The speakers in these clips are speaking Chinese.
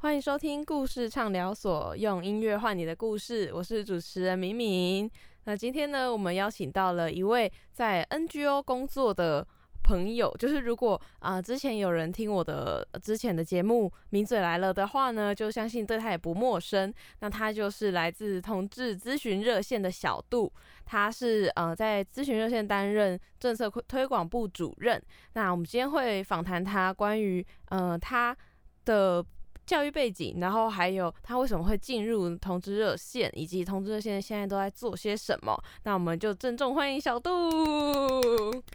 欢迎收听故事畅聊所，用音乐换你的故事。我是主持人敏敏。那今天呢，我们邀请到了一位在 NGO 工作的朋友，就是如果啊之前有人听我的之前的节目《名嘴来了》的话呢，就相信对他也不陌生。那他就是来自同志咨询热线的小杜，他是呃在咨询热线担任政策推广部主任。那我们今天会访谈他关于呃他的。教育背景，然后还有他为什么会进入同志热线，以及同志热线现在都在做些什么？那我们就郑重欢迎小杜。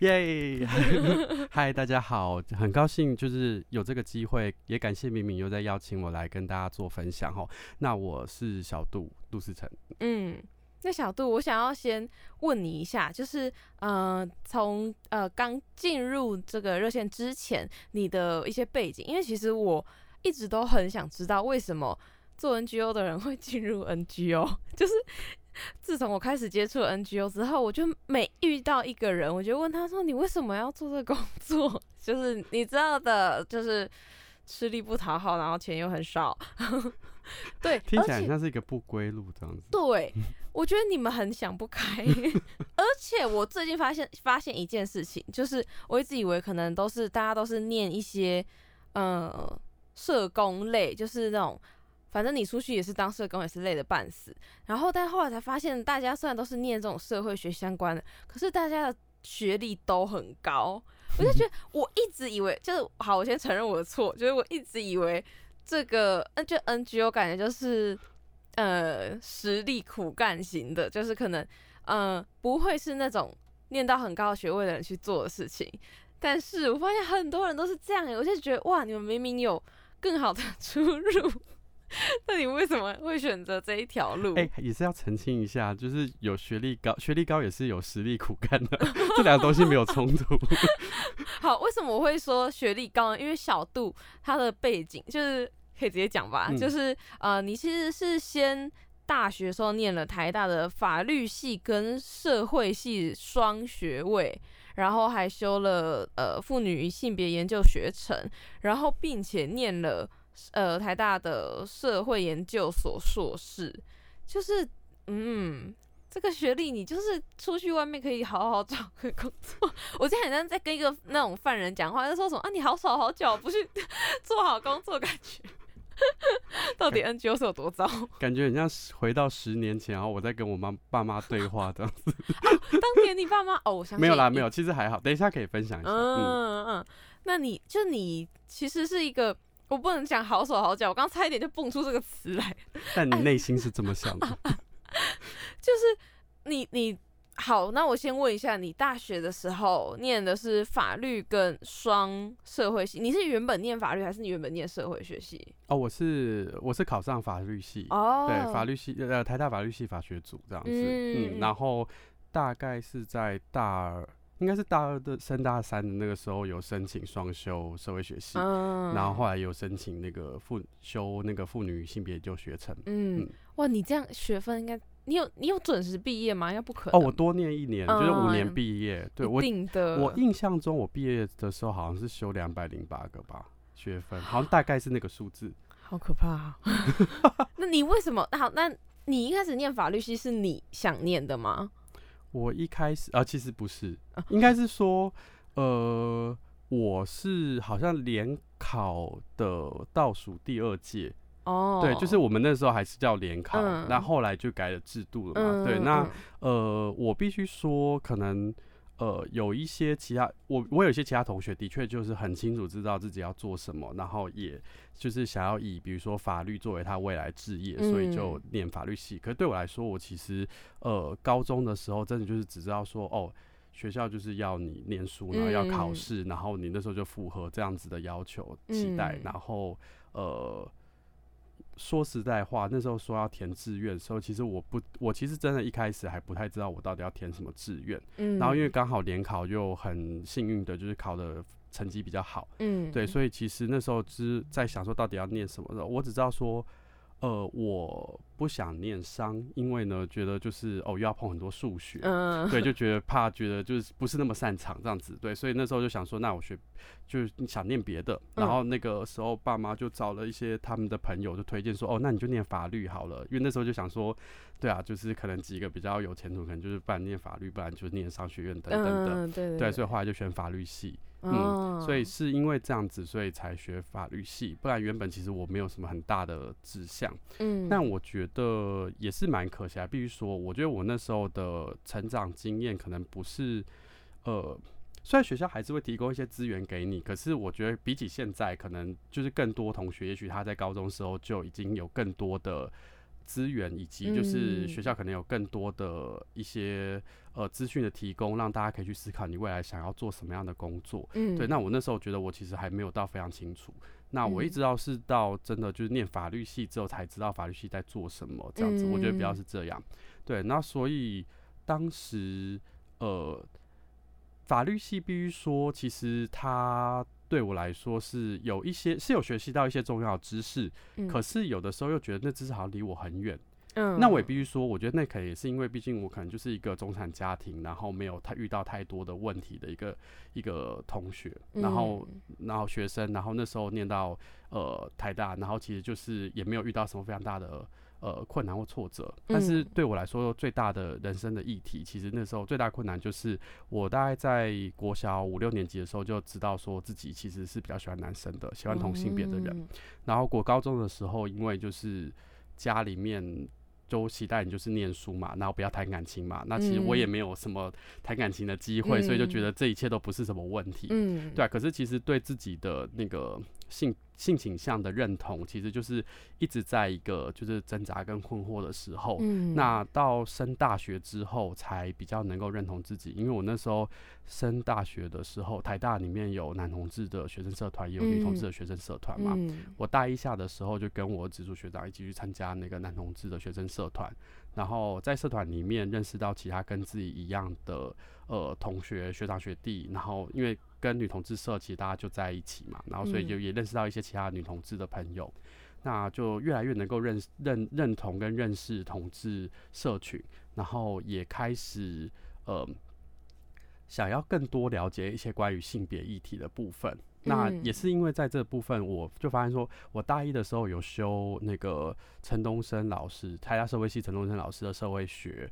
耶！嗨，大家好，很高兴就是有这个机会，也感谢敏敏又在邀请我来跟大家做分享哈。那我是小杜，杜思成。嗯，那小杜，我想要先问你一下，就是呃，从呃刚进入这个热线之前，你的一些背景，因为其实我。一直都很想知道为什么做 NGO 的人会进入 NGO。就是自从我开始接触 NGO 之后，我就每遇到一个人，我就问他说：“你为什么要做这个工作？” 就是你知道的，就是吃力不讨好，然后钱又很少。对，听起来像是一个不归路这样子。对，我觉得你们很想不开。而且我最近发现发现一件事情，就是我一直以为可能都是大家都是念一些嗯。社工类就是那种，反正你出去也是当社工，也是累的半死。然后，但后来才发现，大家虽然都是念这种社会学相关的，可是大家的学历都很高。我就觉得，我一直以为就是好，我先承认我的错，就是我一直以为这个，那就 NGO 感觉就是呃实力苦干型的，就是可能呃不会是那种念到很高学位的人去做的事情。但是我发现很多人都是这样，我就觉得哇，你们明明有。更好的 出路，那你为什么会选择这一条路？哎，也是要澄清一下，就是有学历高，学历高也是有实力苦干的，这两个东西没有冲突。好，为什么我会说学历高呢？因为小杜他的背景就是可以直接讲吧，就是呃，你其实是先大学时候念了台大的法律系跟社会系双学位。然后还修了呃妇女与性别研究学程，然后并且念了呃台大的社会研究所硕士，就是嗯这个学历你就是出去外面可以好好找个工作。我现在好像在跟一个那种犯人讲话，在说什么啊你好手好脚不去 做好工作感觉。到底 NGO 是有多糟？感觉很像回到十年前，然后我在跟我妈爸妈对话这样子。当年你爸妈哦，没有啦，没有，其实还好。等一下可以分享一下。嗯嗯，那你就你其实是一个，我不能讲好手好脚，我刚差一点就蹦出这个词来。但你内心是这么想的，就是你你。好，那我先问一下，你大学的时候念的是法律跟双社会系，你是原本念法律还是你原本念社会学系？哦，我是我是考上法律系，哦，对，法律系呃台大法律系法学组这样子，嗯，然后大概是在大二，应该是大二的升大三的那个时候有申请双修社会学系，然后后来有申请那个妇修那个妇女性别就学程，嗯，哇，你这样学分应该。你有你有准时毕业吗？应该不可能。哦，我多念一年，就是五年毕业。对我定的。我印象中，我毕业的时候好像是修两百零八个吧学分，好像大概是那个数字。好可怕！那你为什么？好，那你一开始念法律系是你想念的吗？我一开始啊，其实不是，应该是说，呃，我是好像联考的倒数第二届。哦，对，就是我们那时候还是叫联考，那后来就改了制度了嘛。对，那呃，我必须说，可能呃，有一些其他，我我有一些其他同学的确就是很清楚知道自己要做什么，然后也就是想要以比如说法律作为他未来置业，所以就念法律系。可是对我来说，我其实呃，高中的时候真的就是只知道说，哦，学校就是要你念书，然后要考试，然后你那时候就符合这样子的要求期待，然后呃。说实在话，那时候说要填志愿的时候，其实我不，我其实真的一开始还不太知道我到底要填什么志愿。嗯。然后因为刚好联考又很幸运的，就是考的成绩比较好。嗯。对，所以其实那时候是在想说到底要念什么的。我只知道说，呃，我不不想念商，因为呢，觉得就是哦，又要碰很多数学，嗯，对，就觉得怕，觉得就是不是那么擅长这样子，对，所以那时候就想说，那我学就是想念别的，然后那个时候爸妈就找了一些他们的朋友，就推荐说，哦，那你就念法律好了，因为那时候就想说，对啊，就是可能几个比较有前途，可能就是不然念法律，不然就念商学院等等的，对对，所以后来就选法律系。嗯，所以是因为这样子，所以才学法律系，不然原本其实我没有什么很大的志向。嗯，但我觉得也是蛮可惜啊。必须说，我觉得我那时候的成长经验可能不是，呃，虽然学校还是会提供一些资源给你，可是我觉得比起现在，可能就是更多同学，也许他在高中时候就已经有更多的。资源以及就是学校可能有更多的一些呃资讯的提供，让大家可以去思考你未来想要做什么样的工作。嗯，对。那我那时候觉得我其实还没有到非常清楚。那我一直到是到真的就是念法律系之后才知道法律系在做什么这样子。我觉得比较是这样。对。那所以当时呃法律系必须说，其实它。对我来说是有一些是有学习到一些重要知识，可是有的时候又觉得那知识好像离我很远。嗯，那我也必须说，我觉得那可能也是因为，毕竟我可能就是一个中产家庭，然后没有太遇到太多的问题的一个一个同学，然后然后学生，然后那时候念到呃台大，然后其实就是也没有遇到什么非常大的。呃，困难或挫折，但是对我来说，最大的人生的议题，其实那时候最大困难就是，我大概在国小五六年级的时候就知道说自己其实是比较喜欢男生的，喜欢同性别的人。然后国高中的时候，因为就是家里面都期待你就是念书嘛，然后不要谈感情嘛。那其实我也没有什么谈感情的机会，所以就觉得这一切都不是什么问题。嗯，对啊。可是其实对自己的那个性。性倾向的认同，其实就是一直在一个就是挣扎跟困惑的时候。嗯，那到升大学之后，才比较能够认同自己。因为我那时候升大学的时候，台大里面有男同志的学生社团，也有女同志的学生社团嘛。我大一下的时候，就跟我直属学长一起去参加那个男同志的学生社团，然后在社团里面认识到其他跟自己一样的呃同学、学长、学弟，然后因为。跟女同志社其实大家就在一起嘛，然后所以就也认识到一些其他女同志的朋友，那就越来越能够认认认同跟认识同志社群，然后也开始呃想要更多了解一些关于性别议题的部分。那也是因为在这部分，我就发现说，我大一的时候有修那个陈东升老师，台大社会系陈东升老师的社会学。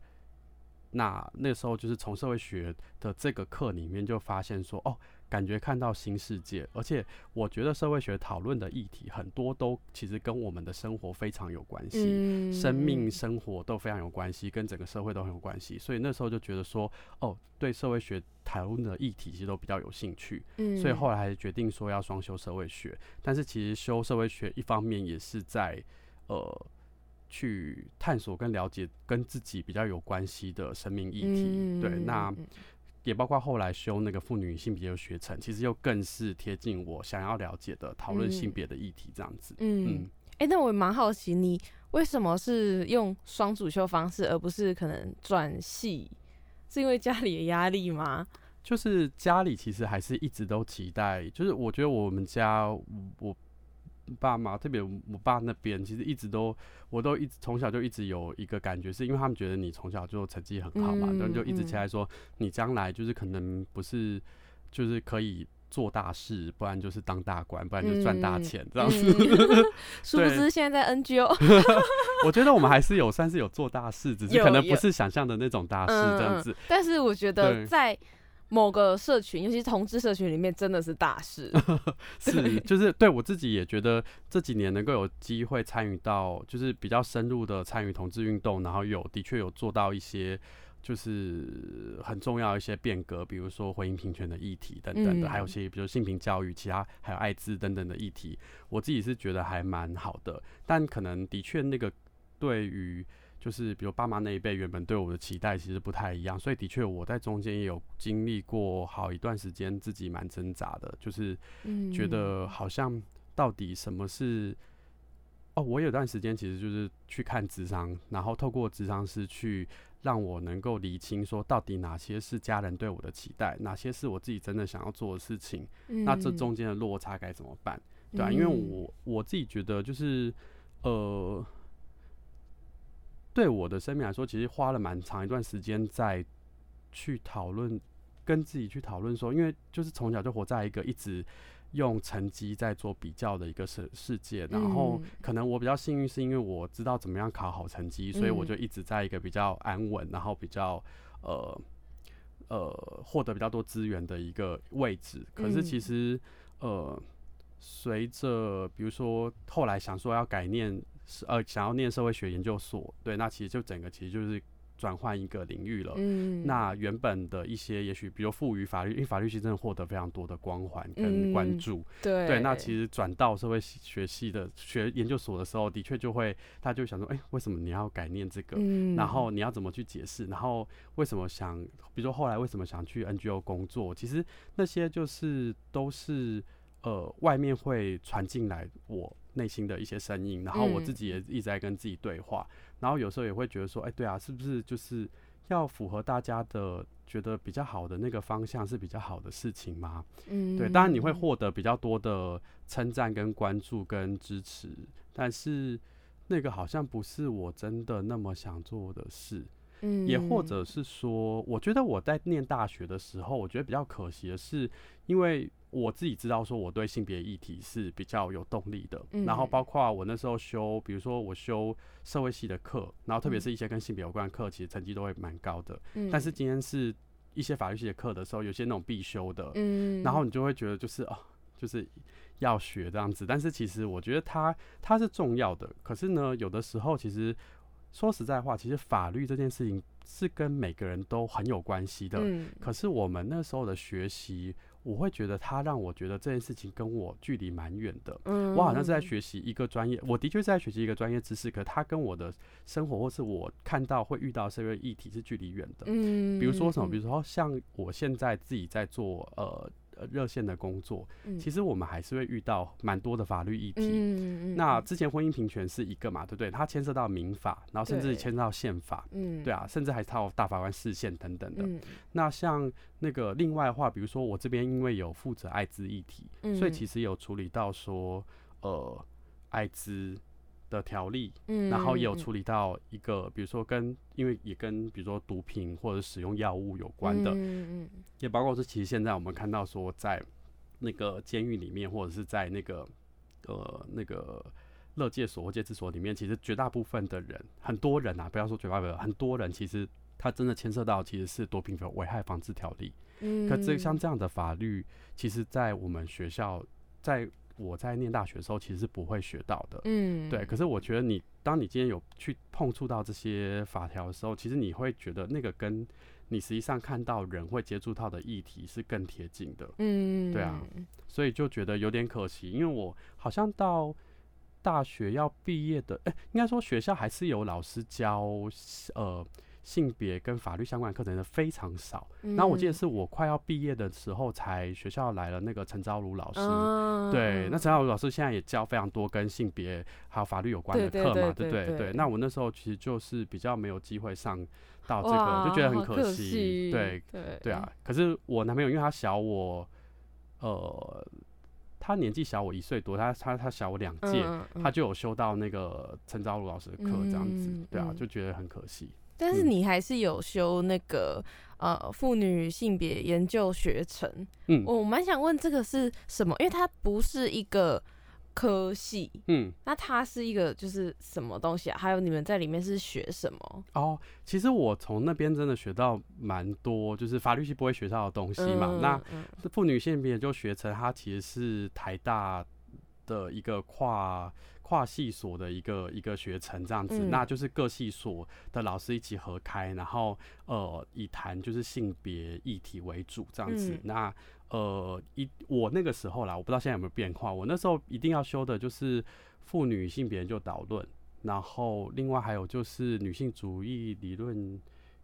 那那时候就是从社会学的这个课里面就发现说，哦。感觉看到新世界，而且我觉得社会学讨论的议题很多都其实跟我们的生活非常有关系，生命生活都非常有关系，跟整个社会都很有关系。所以那时候就觉得说，哦，对社会学讨论的议题其实都比较有兴趣。所以后来还是决定说要双修社会学。但是其实修社会学一方面也是在呃去探索跟了解跟自己比较有关系的生命议题。对，那。也包括后来修那个妇女性别的学程，其实又更是贴近我想要了解的讨论性别的议题这样子。嗯，哎，那我蛮好奇，你为什么是用双主修方式，而不是可能转系？是因为家里的压力吗？就是家里其实还是一直都期待，就是我觉得我们家我。爸妈，特别我爸那边，其实一直都，我都一直从小就一直有一个感觉，是因为他们觉得你从小就成绩很好嘛，然后就一直期待说你将来就是可能不是就是可以做大事，不然就是当大官，不然就赚大钱这样子。殊不知现在在 NGO，我觉得我们还是有算是有做大事，只是可能不是想象的那种大事这样子。但是我觉得在。某个社群，尤其是同志社群里面，真的是大事。是，就是对我自己也觉得这几年能够有机会参与到，就是比较深入的参与同志运动，然后有的确有做到一些，就是很重要一些变革，比如说婚姻平权的议题等等的，还有些比如性平教育，其他还有艾滋等等的议题，我自己是觉得还蛮好的。但可能的确那个对于。就是比如爸妈那一辈原本对我的期待其实不太一样，所以的确我在中间也有经历过好一段时间，自己蛮挣扎的，就是觉得好像到底什么是哦，我有段时间其实就是去看智商，然后透过智商师去让我能够理清说到底哪些是家人对我的期待，哪些是我自己真的想要做的事情，那这中间的落差该怎么办？对，啊，因为我我自己觉得就是呃。对我的生命来说，其实花了蛮长一段时间在去讨论，跟自己去讨论说，因为就是从小就活在一个一直用成绩在做比较的一个世世界，然后可能我比较幸运，是因为我知道怎么样考好成绩，所以我就一直在一个比较安稳，然后比较呃呃获得比较多资源的一个位置。可是其实呃，随着比如说后来想说要改念。呃，想要念社会学研究所，对，那其实就整个其实就是转换一个领域了。嗯，那原本的一些，也许比如赋予法律，因为法律系真的获得非常多的光环跟关注。对，对，那其实转到社会学系的学研究所的时候，的确就会，他就想说，哎，为什么你要改念这个？嗯，然后你要怎么去解释？然后为什么想，比如说后来为什么想去 NGO 工作？其实那些就是都是呃，外面会传进来我。内心的一些声音，然后我自己也一直在跟自己对话，然后有时候也会觉得说，哎，对啊，是不是就是要符合大家的觉得比较好的那个方向是比较好的事情吗？嗯，对，当然你会获得比较多的称赞跟关注跟支持，但是那个好像不是我真的那么想做的事。嗯，也或者是说，我觉得我在念大学的时候，我觉得比较可惜的是，因为。我自己知道，说我对性别议题是比较有动力的。然后包括我那时候修，比如说我修社会系的课，然后特别是一些跟性别有关的课，其实成绩都会蛮高的。但是今天是一些法律系的课的时候，有些那种必修的，然后你就会觉得就是哦，就是要学这样子。但是其实我觉得它它是重要的。可是呢，有的时候其实说实在话，其实法律这件事情是跟每个人都很有关系的。可是我们那时候的学习。我会觉得他让我觉得这件事情跟我距离蛮远的。嗯，我好像是在学习一个专业，我的确是在学习一个专业知识，可他跟我的生活或是我看到会遇到社会议题是距离远的。嗯，比如说什么，比如说像我现在自己在做呃。热线的工作，其实我们还是会遇到蛮多的法律议题。那之前婚姻平权是一个嘛，对不对？它牵涉到民法，然后甚至牵涉到宪法，对啊，甚至还套大法官视线等等的。那像那个另外的话，比如说我这边因为有负责艾滋议题，所以其实有处理到说，呃，艾滋。的条例，嗯，然后也有处理到一个，比如说跟，因为也跟比如说毒品或者使用药物有关的，嗯嗯，也包括是其实现在我们看到说，在那个监狱里面，或者是在那个呃那个乐界所或戒治所里面，其实绝大部分的人，很多人啊，不要说绝大部分，很多人其实他真的牵涉到其实是毒品的危害防治条例，嗯，可这像这样的法律，其实在我们学校在。我在念大学的时候，其实是不会学到的。嗯，对。可是我觉得你，当你今天有去碰触到这些法条的时候，其实你会觉得那个跟你实际上看到人会接触到的议题是更贴近的。嗯，对啊。所以就觉得有点可惜，因为我好像到大学要毕业的，哎，应该说学校还是有老师教，呃。性别跟法律相关的课程的非常少，然后我记得是我快要毕业的时候，才学校来了那个陈昭如老师，对，那陈昭如老师现在也教非常多跟性别还有法律有关的课嘛，对对对。那我那时候其实就是比较没有机会上到这个，就觉得很可惜，对对对啊。可是我男朋友因为他小我，呃，他年纪小我一岁多，他他他小我两届，他就有修到那个陈昭如老师的课，这样子，对啊，就觉得很可惜。但是你还是有修那个呃妇女性别研究学程，嗯，我蛮想问这个是什么？因为它不是一个科系，嗯，那它是一个就是什么东西啊？还有你们在里面是学什么？哦，其实我从那边真的学到蛮多，就是法律系不会学到的东西嘛。那妇女性别研究学程，它其实是台大的一个跨。跨系所的一个一个学程这样子，那就是各系所的老师一起合开，然后呃以谈就是性别议题为主这样子。那呃一我那个时候啦，我不知道现在有没有变化。我那时候一定要修的就是妇女性别研究导论，然后另外还有就是女性主义理论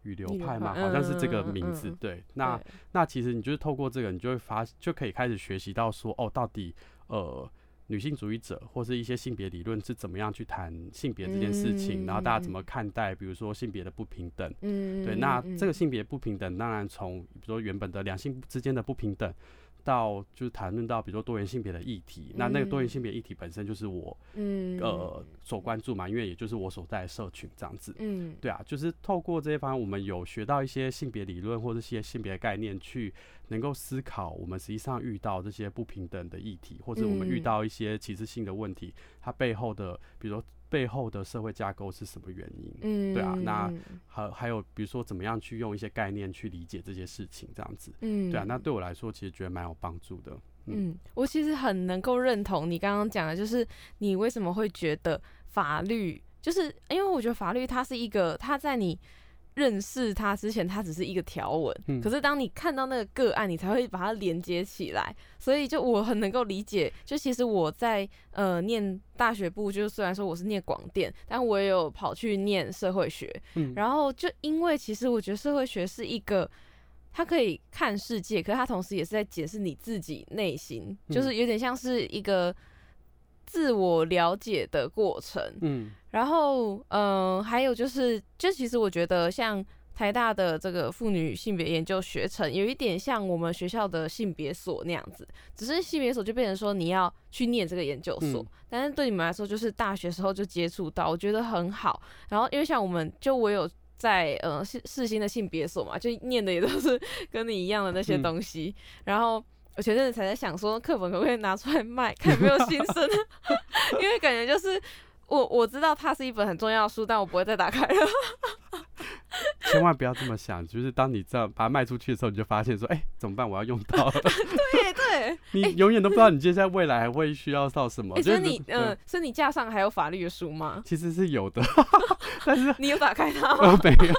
与流派嘛，好像是这个名字。对，那那其实你就是透过这个，你就会发就可以开始学习到说哦，到底呃。女性主义者或是一些性别理论是怎么样去谈性别这件事情，然后大家怎么看待，比如说性别的不平等，对，那这个性别不平等当然从比如说原本的两性之间的不平等，到就是谈论到比如说多元性别的议题，那那个多元性别议题本身就是我嗯。呃所关注嘛，因为也就是我所在的社群这样子，嗯，对啊，就是透过这些方面，我们有学到一些性别理论或者一些性别概念，去能够思考我们实际上遇到这些不平等的议题，或者我们遇到一些歧视性的问题，它背后的比如说。背后的社会架构是什么原因？嗯，对啊，那还还有比如说怎么样去用一些概念去理解这些事情，这样子，嗯，对啊，那对我来说其实觉得蛮有帮助的。嗯，我其实很能够认同你刚刚讲的，就是你为什么会觉得法律，就是因为我觉得法律它是一个，它在你。认识他之前，他只是一个条文。嗯。可是当你看到那个个案，你才会把它连接起来。所以就我很能够理解。就其实我在呃念大学部，就虽然说我是念广电，但我也有跑去念社会学。嗯。然后就因为其实我觉得社会学是一个，它可以看世界，可是它同时也是在解释你自己内心，就是有点像是一个。自我了解的过程，嗯，然后，嗯，还有就是，就其实我觉得像台大的这个妇女性别研究学程，有一点像我们学校的性别所那样子，只是性别所就变成说你要去念这个研究所，但是对你们来说就是大学时候就接触到，我觉得很好。然后因为像我们就我有在呃世世新的性别所嘛，就念的也都是 跟你一样的那些东西，然后。我前阵子才在想说，课本可不可以拿出来卖，看有没有新生。因为感觉就是我我知道它是一本很重要的书，但我不会再打开了。千万不要这么想，就是当你这样把它卖出去的时候，你就发现说，哎，怎么办？我要用到了。对 对，你永远都不知道你接下来未来还会需要到什么。所以你嗯，所以你架上还有法律的书吗？其实是有的，但是你有打开它吗？没有。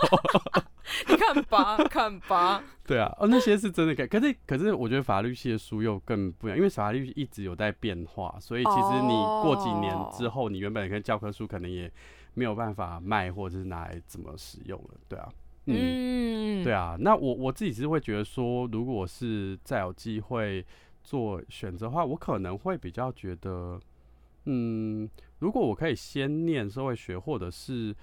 你看吧，看吧。对啊，哦，那些是真的可以，可是可是我觉得法律系的书又更不一样，因为法律一直有在变化，所以其实你过几年之后，你原本跟教科书可能也没有办法卖，或者是拿来怎么使用了。对啊，嗯，对啊。那我我自己是会觉得说，如果是再有机会做选择的话，我可能会比较觉得，嗯，如果我可以先念社会学，或者是。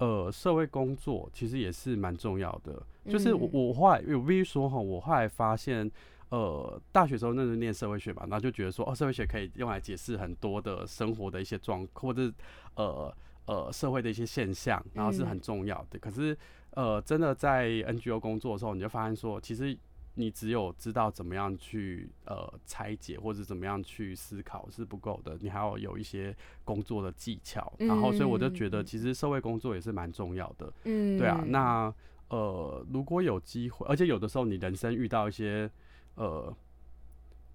呃，社会工作其实也是蛮重要的。就是我我后来我必须说哈，我后来发现，呃，大学时候那时候念社会学嘛，然后就觉得说，哦，社会学可以用来解释很多的生活的一些状，或者呃呃社会的一些现象，然后是很重要的。可是呃，真的在 NGO 工作的时候，你就发现说，其实。你只有知道怎么样去呃拆解或者怎么样去思考是不够的，你还要有一些工作的技巧。然后，所以我就觉得其实社会工作也是蛮重要的。嗯，对啊。那呃，如果有机会，而且有的时候你人生遇到一些呃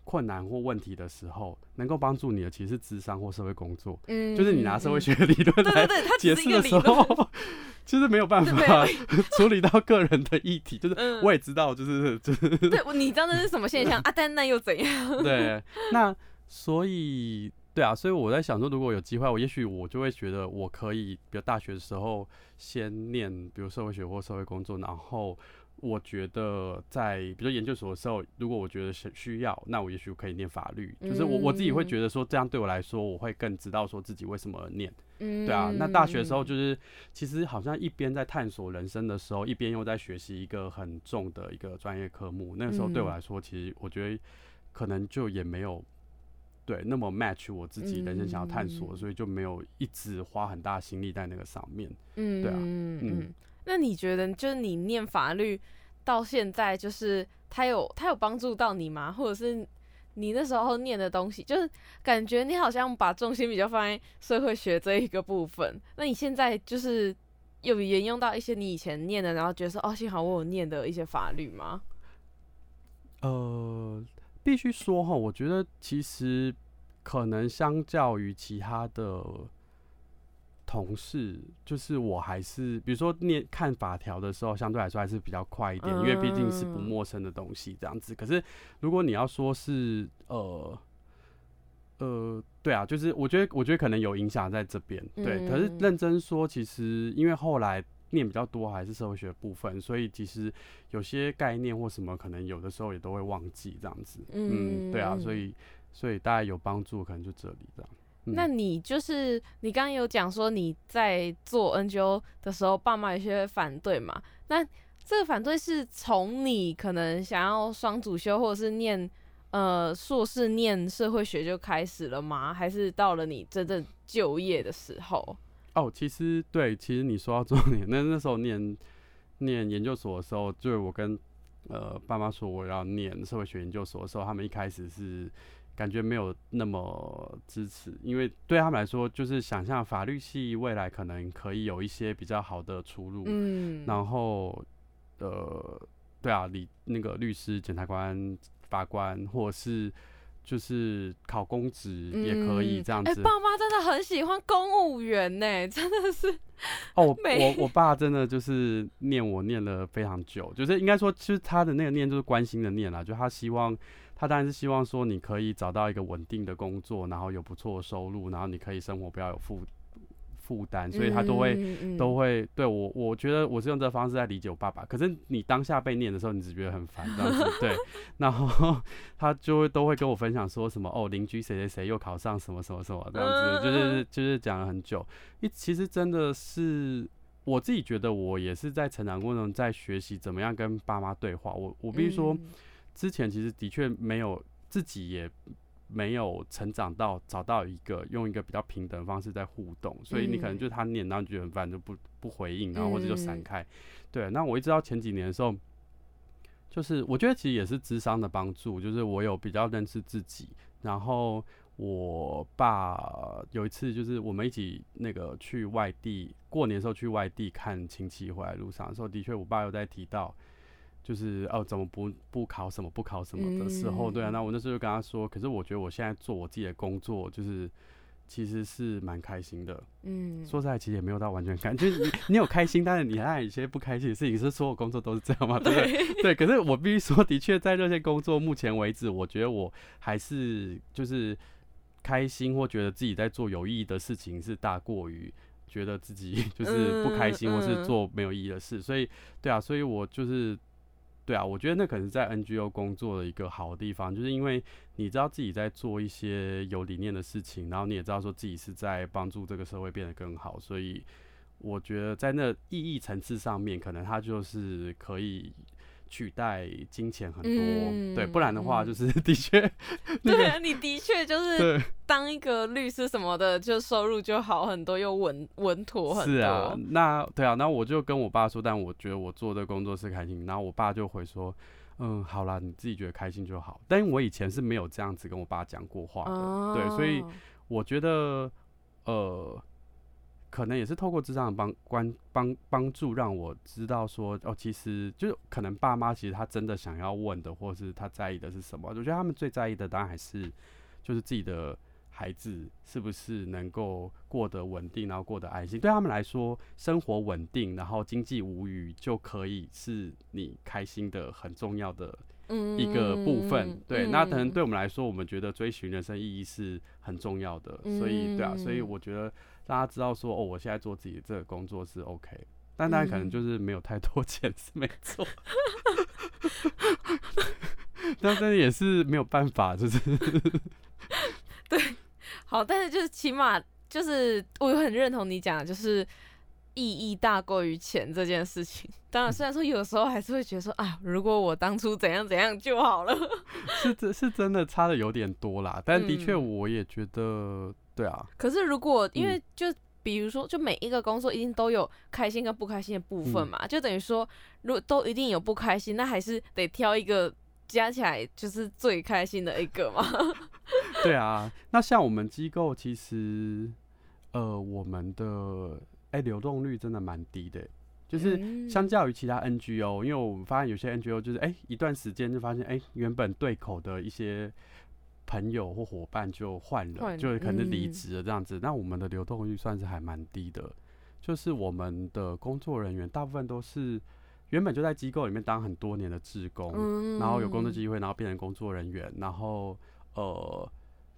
困难或问题的时候，能够帮助你的其实是智商或社会工作。嗯，就是你拿社会学理论来解释的时候。就是没有办法 处理到个人的议题，就是我也知道，就是 就是对，你知道那是什么现象啊？但那又怎样？对，那所以对啊，所以我在想说，如果有机会，我也许我就会觉得我可以，比如大学的时候先念，比如社会学或社会工作，然后。我觉得在比如研究所的时候，如果我觉得是需要，那我也许可以念法律。就是我我自己会觉得说，这样对我来说，我会更知道说自己为什么念。对啊，那大学的时候就是其实好像一边在探索人生的时候，一边又在学习一个很重的一个专业科目。那个时候对我来说，其实我觉得可能就也没有对那么 match 我自己人生想要探索，所以就没有一直花很大心力在那个上面。嗯，对啊，嗯。那你觉得，就是你念法律到现在，就是他有他有帮助到你吗？或者是你那时候念的东西，就是感觉你好像把重心比较放在社会学这一个部分。那你现在就是有沿用到一些你以前念的，然后觉得说，哦，幸好我有念的一些法律吗？呃，必须说哈，我觉得其实可能相较于其他的。同事就是我还是，比如说念看法条的时候，相对来说还是比较快一点，因为毕竟是不陌生的东西这样子。可是如果你要说是呃呃，对啊，就是我觉得我觉得可能有影响在这边，对。可是认真说，其实因为后来念比较多还是社会学部分，所以其实有些概念或什么，可能有的时候也都会忘记这样子。嗯，对啊，所以所以大家有帮助，可能就这里这样。那你就是你刚刚有讲说你在做 NGO 的时候，爸妈有些反对嘛？那这个反对是从你可能想要双主修或者是念呃硕士念社会学就开始了吗？还是到了你真正就业的时候？哦，其实对，其实你说到重点，那那时候念念研究所的时候，就是我跟呃爸妈说我要念社会学研究所的时候，他们一开始是感觉没有那么支持，因为对他们来说，就是想象法律系未来可能可以有一些比较好的出路，嗯，然后呃，对啊，理那个律师、检察官、法官，或者是。就是考公职也可以这样子。哎，爸妈真的很喜欢公务员呢，真的是。哦，我我爸真的就是念我念了非常久，就是应该说，其实他的那个念就是关心的念啦，就他希望，他当然是希望说你可以找到一个稳定的工作，然后有不错的收入，然后你可以生活不要有负。负担，所以他都会都会对我，我觉得我是用这个方式在理解我爸爸。可是你当下被念的时候，你只觉得很烦这样子，对。然后他就会都会跟我分享说什么哦，邻居谁谁谁又考上什么什么什么这样子，就是就是讲了很久。一其实真的是我自己觉得我也是在成长过程中在学习怎么样跟爸妈对话。我我必须说，之前其实的确没有自己也。没有成长到找到一个用一个比较平等的方式在互动，所以你可能就他念，然后你觉得很烦就不不回应，然后或者就闪开。对，那我一直到前几年的时候，就是我觉得其实也是智商的帮助，就是我有比较认识自己。然后我爸有一次就是我们一起那个去外地过年的时候去外地看亲戚回来路上的时候，的确我爸有在提到。就是哦，怎么不不考什么不考什么的时候，对啊，那我那时候就跟他说，可是我觉得我现在做我自己的工作，就是其实是蛮开心的。嗯，说实在，其实也没有到完全开，就是你你有开心，但是你还有一些不开心的事情，是所有工作都是这样吗？对不对？对，可是我必须说，的确在这些工作目前为止，我觉得我还是就是开心或觉得自己在做有意义的事情，是大过于觉得自己 就是不开心或是做没有意义的事。所以，对啊，所以我就是。对啊，我觉得那可能在 NGO 工作的一个好地方，就是因为你知道自己在做一些有理念的事情，然后你也知道说自己是在帮助这个社会变得更好，所以我觉得在那意义层次上面，可能它就是可以。取代金钱很多，对，不然的话就是的确，对啊，你的确就是当一个律师什么的，就收入就好很多，又稳稳妥很多。是啊，那对啊，那我就跟我爸说，但我觉得我做的工作是开心。然后我爸就回说，嗯，好啦，你自己觉得开心就好。但我以前是没有这样子跟我爸讲过话的，对，所以我觉得，呃。可能也是透过智商的帮关帮帮助，让我知道说哦，其实就可能爸妈其实他真的想要问的，或是他在意的是什么？我觉得他们最在意的当然还是就是自己的孩子是不是能够过得稳定，然后过得安心。对他们来说，生活稳定，然后经济无虞，就可以是你开心的很重要的一个部分。对，那可能对我们来说，我们觉得追寻人生意义是很重要的。所以，对啊，所以我觉得。大家知道说哦，我现在做自己的这个工作是 OK，但大家可能就是没有太多钱是没错，但是也是没有办法，就是 对，好，但是就是起码就是我很认同你讲的，就是意义大过于钱这件事情。当然，虽然说有时候还是会觉得说啊，如果我当初怎样怎样就好了，是真，是真的差的有点多啦。但的确，我也觉得。对啊，可是如果因为就比如说，就每一个工作一定都有开心跟不开心的部分嘛，就等于说，如果都一定有不开心，那还是得挑一个加起来就是最开心的一个嘛。对啊，那像我们机构其实，呃，我们的哎流动率真的蛮低的，就是相较于其他 NGO，因为我们发现有些 NGO 就是哎一段时间就发现哎原本对口的一些。朋友或伙伴就换了，就可能离职了这样子。那我们的流动率算是还蛮低的，就是我们的工作人员大部分都是原本就在机构里面当很多年的职工，然后有工作机会，然后变成工作人员，然后呃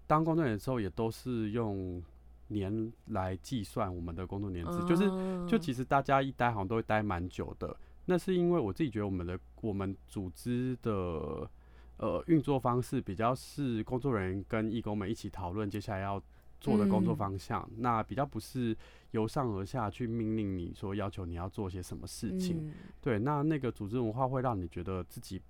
当工作人员的时候也都是用年来计算我们的工作年资，就是就其实大家一待好像都会待蛮久的。那是因为我自己觉得我们的我们组织的。呃，运作方式比较是工作人员跟义工们一起讨论接下来要做的工作方向，那比较不是由上而下去命令你说要求你要做些什么事情。对，那那个组织文化会让你觉得自己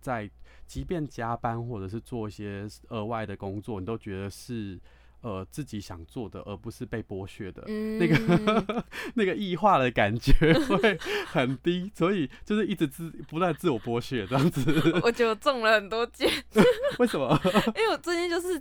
在即便加班或者是做一些额外的工作，你都觉得是。呃，自己想做的，而不是被剥削的，那个 那个异化的感觉会很低，所以就是一直自不断自我剥削这样子。我觉得中了很多箭，为什么？因为我最近就是。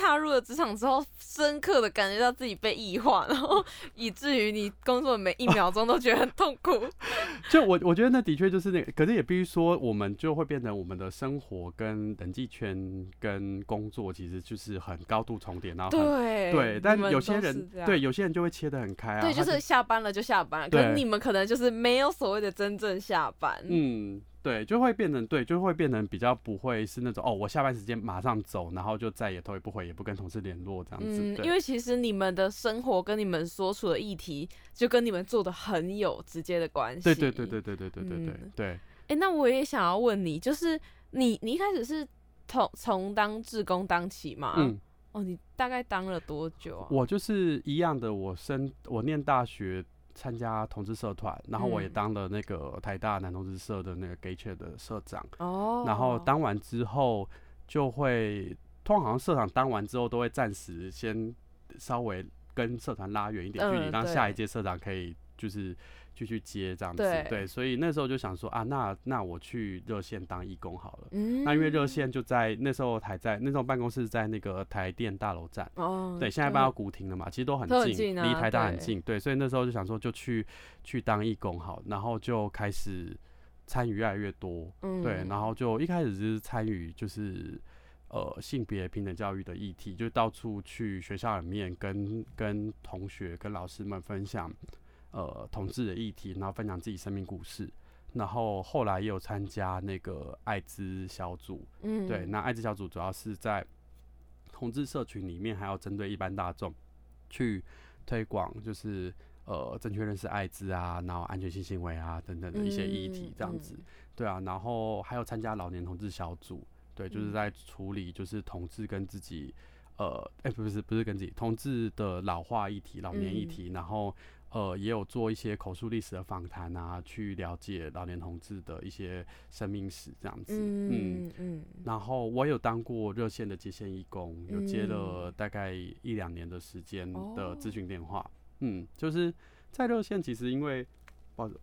踏入了职场之后，深刻的感觉到自己被异化，然后 以至于你工作每一秒钟都觉得很痛苦。就我我觉得那的确就是那个，可是也必须说，我们就会变成我们的生活跟人际圈跟工作其实就是很高度重叠，然后对对，但有些人对有些人就会切得很开啊，对，就是下班了就下班，可是你们可能就是没有所谓的真正下班，嗯。对，就会变成对，就会变成比较不会是那种哦，我下班时间马上走，然后就再也头也不回，也不跟同事联络这样子。嗯，因为其实你们的生活跟你们所处的议题，就跟你们做的很有直接的关系。对对对对对对对对对对。哎，那我也想要问你，就是你你一开始是从从当志工当起吗？嗯。哦，你大概当了多久啊？我就是一样的，我升我念大学。参加同志社团，然后我也当了那个台大男同志社的那个 gay c h 的社长。哦。然后当完之后，就会通常好像社长当完之后，都会暂时先稍微跟社团拉远一点距离，让下一届社长可以就是。就去接这样子，对，所以那时候就想说啊，那那我去热线当义工好了。嗯，那因为热线就在那时候还在那时候办公室在那个台电大楼站。哦，对，现在搬到古亭了嘛，其实都很近，离台大很近。对，所以那时候就想说就去去当义工好，然后就开始参与越来越多。嗯，对，然后就一开始是参与就是呃性别平等教育的议题，就到处去学校里面跟跟同学跟老师们分享。呃，同志的议题，然后分享自己生命故事，然后后来也有参加那个艾滋小组，嗯，对，那艾滋小组主要是在同志社群里面，还要针对一般大众去推广，就是呃正确认识艾滋啊，然后安全性行为啊等等的一些议题，这样子，对啊，然后还有参加老年同志小组，对，就是在处理就是同志跟自己，呃，哎，不是不是跟自己同志的老化议题、老年议题，然后。呃，也有做一些口述历史的访谈啊，去了解老年同志的一些生命史这样子。嗯嗯。然后我有当过热线的接线义工，有接了大概一两年的时间的咨询电话。嗯，就是在热线，其实因为抱着，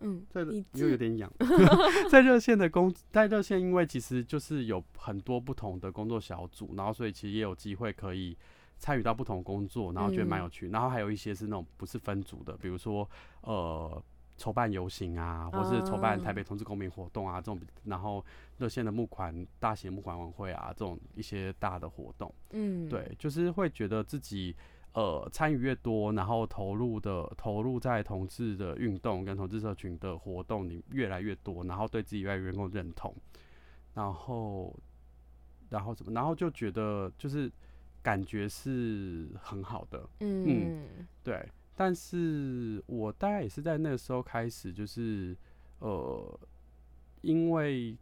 嗯，在又有点痒，在热线的工，在热线，因为其实就是有很多不同的工作小组，然后所以其实也有机会可以。参与到不同工作，然后觉得蛮有趣。然后还有一些是那种不是分组的，比如说呃筹办游行啊，或是筹办台北同志公民活动啊这种。然后热线的募款、大型募款晚会啊这种一些大的活动，嗯，对，就是会觉得自己呃参与越多，然后投入的投入在同志的运动跟同志社群的活动里越来越多，然后对自己越来越够认同，然后然后怎么，然后就觉得就是。感觉是很好的，嗯，对，但是我大概也是在那个时候开始，就是呃，因为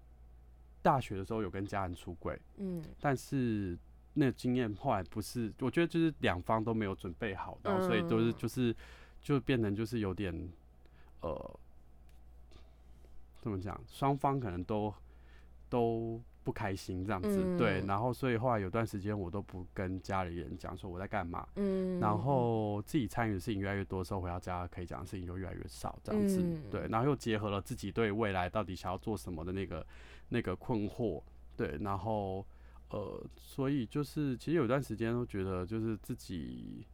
大学的时候有跟家人出轨，嗯，但是那经验后来不是，我觉得就是两方都没有准备好，然后所以都是就是就变成就是有点呃，怎么讲，双方可能都都。不开心这样子，对，然后所以后来有段时间我都不跟家里人讲说我在干嘛，嗯，然后自己参与的事情越来越多的时候，回到家可以讲的事情就越来越少，这样子，对，然后又结合了自己对未来到底想要做什么的那个那个困惑，对，然后呃，所以就是其实有段时间都觉得就是自己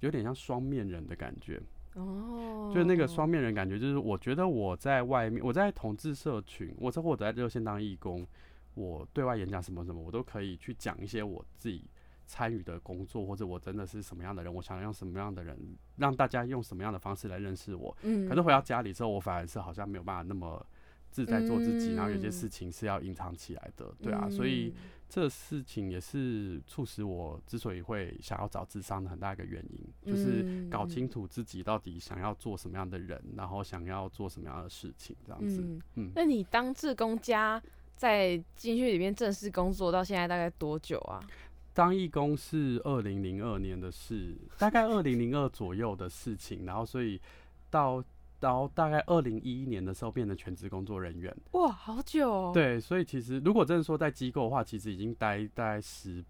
有点像双面人的感觉。哦，就是那个双面人感觉，就是我觉得我在外面，我在同志社群，我或者在热线当义工，我对外演讲什么什么，我都可以去讲一些我自己参与的工作，或者我真的是什么样的人，我想用什么样的人，让大家用什么样的方式来认识我。嗯，可是回到家里之后，我反而是好像没有办法那么。自在做自己，然后有些事情是要隐藏起来的，对啊，所以这事情也是促使我之所以会想要找智商的很大一个原因，就是搞清楚自己到底想要做什么样的人，然后想要做什么样的事情，这样子。嗯，那你当志工家在进去里面正式工作到现在大概多久啊？当义工是二零零二年的事，大概二零零二左右的事情，然后所以到。到大概二零一一年的时候变成全职工作人员。哇，好久哦。对，所以其实如果真的说在机构的话，其实已经待大概十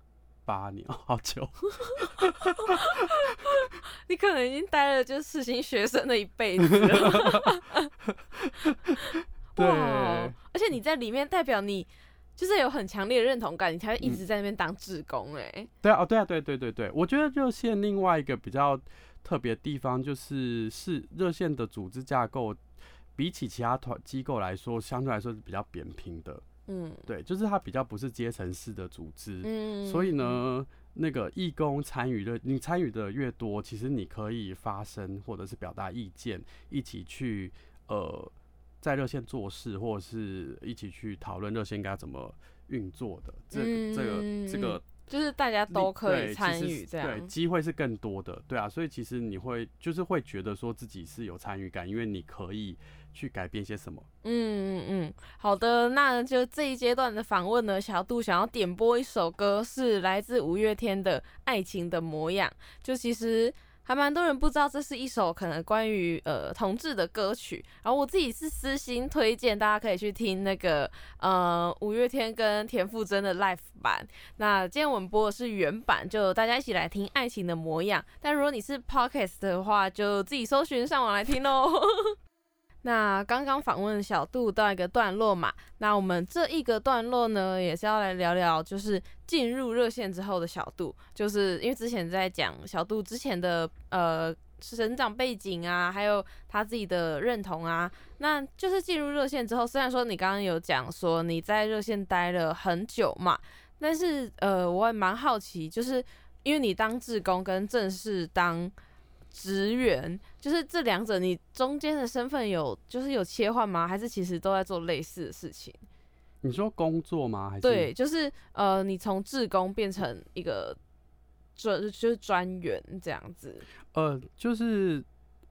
八年，好久。你可能已经待了就是实习学生的一辈子了。对，而且你在里面代表你。就是有很强烈的认同感，你才会一直在那边当志工哎。对啊，对啊，对对对对，我觉得就现另外一个比较特别地方，就是是热线的组织架构，比起其他团机构来说，相对来说是比较扁平的。嗯，对，就是它比较不是阶层式的组织。嗯，所以呢，那个义工参与的，你参与的越多，其实你可以发声或者是表达意见，一起去呃。在热线做事，或者是一起去讨论热线应该怎么运作的，这这个这个就是大家都可以参与，这样对机会是更多的，对啊，所以其实你会就是会觉得说自己是有参与感，因为你可以去改变些什么。嗯嗯嗯，好的，那就这一阶段的访问呢，小杜想要点播一首歌，是来自五月天的《爱情的模样》，就其实。还蛮多人不知道这是一首可能关于呃同志的歌曲，然后我自己是私心推荐，大家可以去听那个呃五月天跟田馥甄的 l i f e 版。那今天我们播的是原版，就大家一起来听《爱情的模样》。但如果你是 podcast 的话，就自己搜寻上网来听喽。那刚刚访问小杜到一个段落嘛，那我们这一个段落呢，也是要来聊聊，就是进入热线之后的小杜，就是因为之前在讲小杜之前的呃成长背景啊，还有他自己的认同啊，那就是进入热线之后，虽然说你刚刚有讲说你在热线待了很久嘛，但是呃，我也蛮好奇，就是因为你当志工跟正式当。职员就是这两者，你中间的身份有就是有切换吗？还是其实都在做类似的事情？你说工作吗？还是对，就是呃，你从志工变成一个专就是专员这样子。呃，就是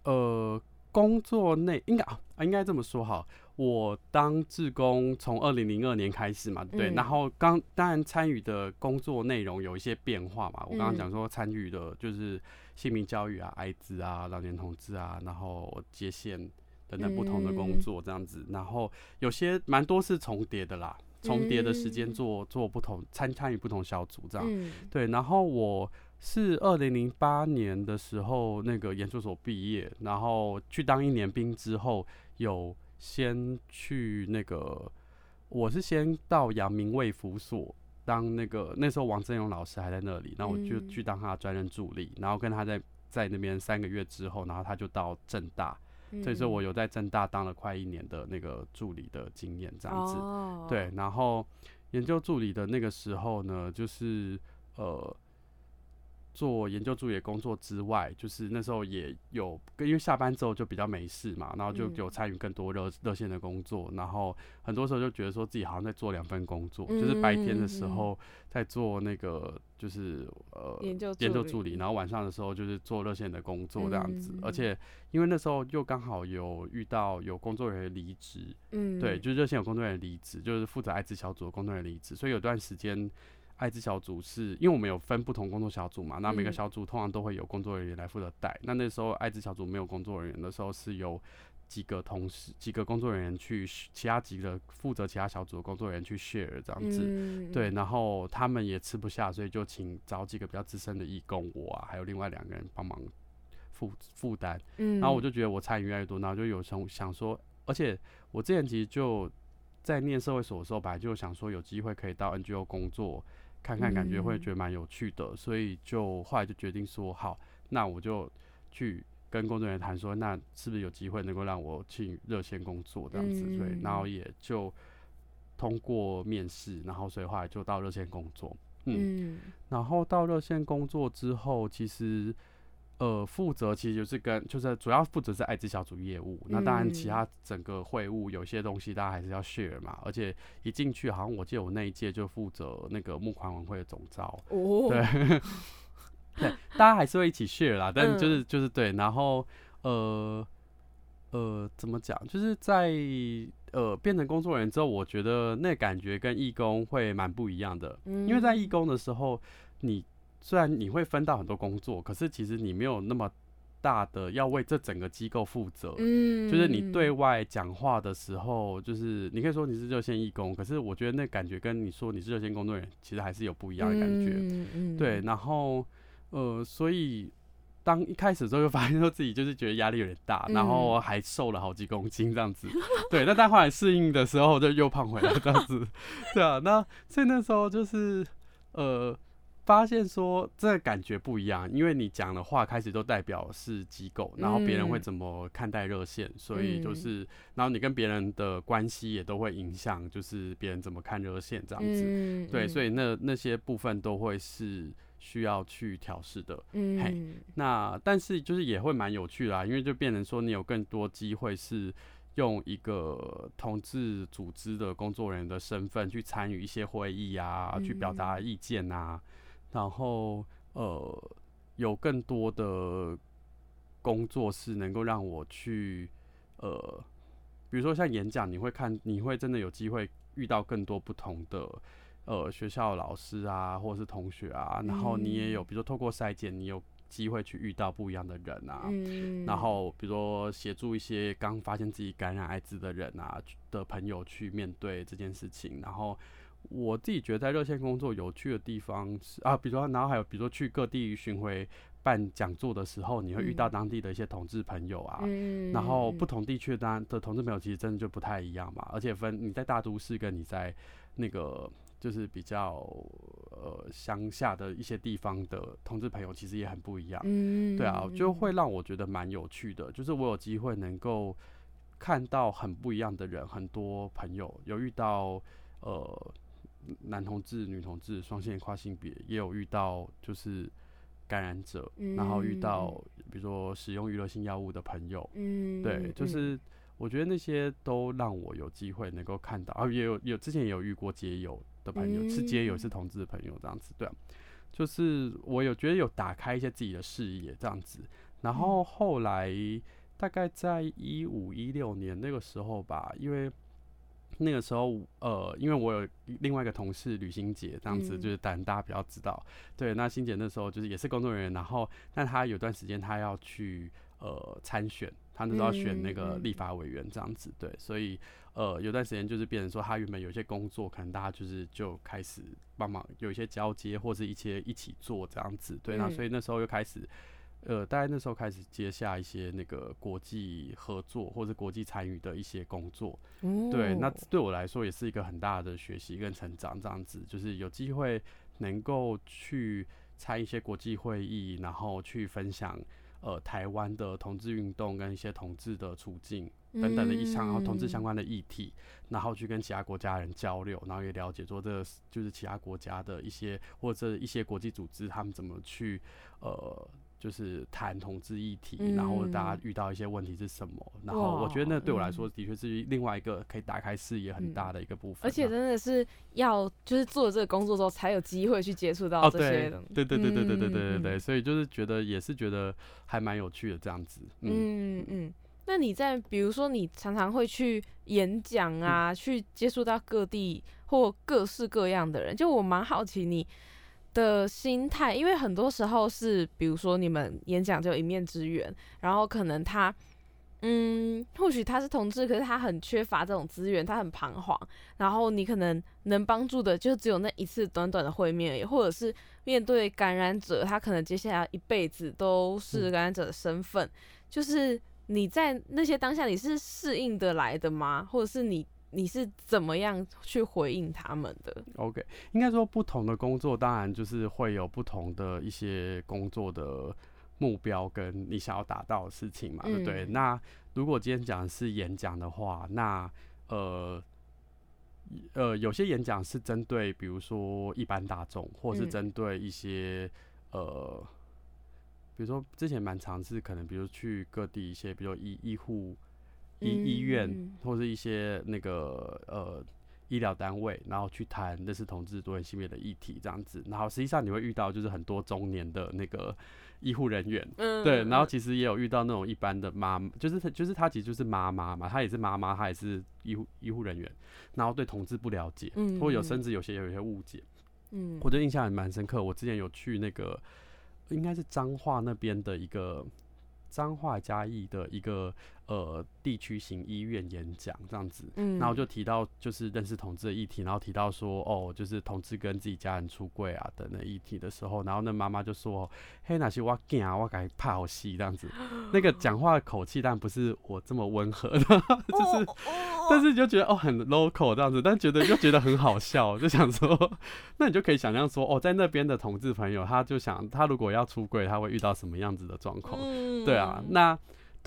呃，工作内应该啊，应该这么说哈。我当志工从二零零二年开始嘛，对，然后刚当然参与的工作内容有一些变化嘛。我刚刚讲说参与的就是性命教育啊、艾滋啊、老年同志啊，然后接线等等不同的工作这样子，然后有些蛮多是重叠的啦，重叠的时间做做不同参参与不同小组这样，对。然后我是二零零八年的时候那个研究所毕业，然后去当一年兵之后有。先去那个，我是先到阳明卫福所当那个，那时候王振勇老师还在那里，然后我就去当他的专任助理，然后跟他在在那边三个月之后，然后他就到正大，所以说我有在正大当了快一年的那个助理的经验这样子，对，然后研究助理的那个时候呢，就是呃。做研究助理工作之外，就是那时候也有，因为下班之后就比较没事嘛，然后就有参与更多热热线的工作，然后很多时候就觉得说自己好像在做两份工作，就是白天的时候在做那个就是呃研究研究助理，然后晚上的时候就是做热线的工作这样子，而且因为那时候又刚好有遇到有工作人员离职，嗯，对，就是热线有工作人员离职，就是负责艾滋小组的工作人员离职，所以有段时间。艾滋小组是因为我们有分不同工作小组嘛，那每个小组通常都会有工作人员来负责带。那那时候艾滋小组没有工作人员的时候，是由几个同事、几个工作人员去，其他几个负责其他小组的工作人员去 share 这样子。对，然后他们也吃不下，所以就请找几个比较资深的义工，我啊，还有另外两个人帮忙负负担。嗯然后我就觉得我参与越来越多，然后就有想想说，而且我之前其实就在念社会所的时候，本来就想说有机会可以到 NGO 工作。看看感觉会觉得蛮有趣的，所以就后来就决定说好，那我就去跟工作人员谈说，那是不是有机会能够让我去热线工作这样子？对，然后也就通过面试，然后所以后来就到热线工作。嗯，然后到热线工作之后，其实。呃，负责其实就是跟就是主要负责是艾滋小组业务，那当然其他整个会务有些东西大家还是要 share 嘛，而且一进去好像我记得我那一届就负责那个募款晚会的总招，哦，对，对，大家还是会一起 share 啦，但就是就是对，然后呃呃怎么讲，就是在呃变成工作人员之后，我觉得那感觉跟义工会蛮不一样的，因为在义工的时候你。虽然你会分到很多工作，可是其实你没有那么大的要为这整个机构负责，嗯，就是你对外讲话的时候，就是你可以说你是热线义工，可是我觉得那感觉跟你说你是热线工作人员，其实还是有不一样的感觉，嗯嗯，对，然后呃，所以当一开始的时候就发现说自己就是觉得压力有点大，然后还瘦了好几公斤这样子，对，那但后来适应的时候就又胖回来这样子，对啊，那所以那时候就是呃。发现说这感觉不一样，因为你讲的话开始都代表是机构，然后别人会怎么看待热线，所以就是，然后你跟别人的关系也都会影响，就是别人怎么看热线这样子，对，所以那那些部分都会是需要去调试的。嗯，那但是就是也会蛮有趣啦，因为就变成说你有更多机会是用一个同志组织的工作人员的身份去参与一些会议啊，去表达意见啊。然后，呃，有更多的工作是能够让我去，呃，比如说像演讲，你会看，你会真的有机会遇到更多不同的，呃，学校老师啊，或者是同学啊，然后你也有，比如说透过筛检，你有机会去遇到不一样的人啊，然后比如说协助一些刚发现自己感染艾滋的人啊的朋友去面对这件事情，然后。我自己觉得在热线工作有趣的地方是啊，比如说，然后还有比如说去各地巡回办讲座的时候，你会遇到当地的一些同志朋友啊，然后不同地区的当的同志朋友其实真的就不太一样嘛，而且分你在大都市跟你在那个就是比较呃乡下的一些地方的同志朋友其实也很不一样，对啊，就会。让我觉得蛮有趣的，就是我有机会能够看到很不一样的人，很多朋友有遇到呃。男同志、女同志、双性跨性别也有遇到，就是感染者，然后遇到比如说使用娱乐性药物的朋友，嗯，对，就是我觉得那些都让我有机会能够看到，啊，也有有之前也有遇过街友的朋友，是街友是同志的朋友这样子，对，就是我有觉得有打开一些自己的视野这样子，然后后来大概在一五一六年那个时候吧，因为。那个时候，呃，因为我有另外一个同事吕欣杰，这样子就是但大家比较知道。对，那欣姐那时候就是也是工作人员，然后但她有段时间她要去呃参选，她那时候要选那个立法委员这样子。对，所以呃有段时间就是变成说，她原本有些工作，可能大家就是就开始帮忙有一些交接，或是一些一起做这样子。对，那所以那时候又开始。呃，大概那时候开始接下一些那个国际合作或者国际参与的一些工作，对，那对我来说也是一个很大的学习跟成长。这样子就是有机会能够去参一些国际会议，然后去分享呃台湾的同志运动跟一些同志的处境等等的一项，然后同志相关的议题，然后去跟其他国家人交流，然后也了解说这就是其他国家的一些或者一些国际组织他们怎么去呃。就是谈同志议题，然后大家遇到一些问题是什么？然后我觉得那对我来说的确是另外一个可以打开视野很大的一个部分。而且真的是要就是做这个工作之后才有机会去接触到这些的。对对对对对对对对对，所以就是觉得也是觉得还蛮有趣的这样子。嗯嗯，那你在比如说你常常会去演讲啊，去接触到各地或各式各样的人，就我蛮好奇你。的心态，因为很多时候是，比如说你们演讲就一面之缘，然后可能他，嗯，或许他是同志，可是他很缺乏这种资源，他很彷徨，然后你可能能帮助的就只有那一次短短的会面而已，或者是面对感染者，他可能接下来一辈子都是感染者的身份，就是你在那些当下你是适应的来的吗？或者是你？你是怎么样去回应他们的？OK，应该说不同的工作，当然就是会有不同的一些工作的目标跟你想要达到的事情嘛，对不对？那如果今天讲的是演讲的话，那呃呃，有些演讲是针对比如说一般大众，或是针对一些呃，比如说之前蛮尝试可能，比如去各地一些，比如医医护。医医院或者一些那个呃医疗单位，然后去谈类似同志多元性别的议题这样子，然后实际上你会遇到就是很多中年的那个医护人员，嗯对，然后其实也有遇到那种一般的妈，就是就是他其实就是妈妈嘛，她也是妈妈，她也是医护医护人员，然后对同志不了解，或有甚至有些有一些误解，嗯，我的印象也蛮深刻，我之前有去那个应该是彰化那边的一个。彰化嘉义的一个呃地区型医院演讲这样子，嗯，然后就提到就是认识同志的议题，然后提到说哦，就是同志跟自己家人出柜啊等等议题的时候，然后那妈妈就说，嘿，那些我惊啊，我该怕好戏这样子，那个讲话的口气但不是我这么温和的，就是，但是你就觉得哦很 local 这样子，但觉得又觉得很好笑，就想说，那你就可以想象说哦，在那边的同志朋友，他就想他如果要出柜，他会遇到什么样子的状况？对啊，那。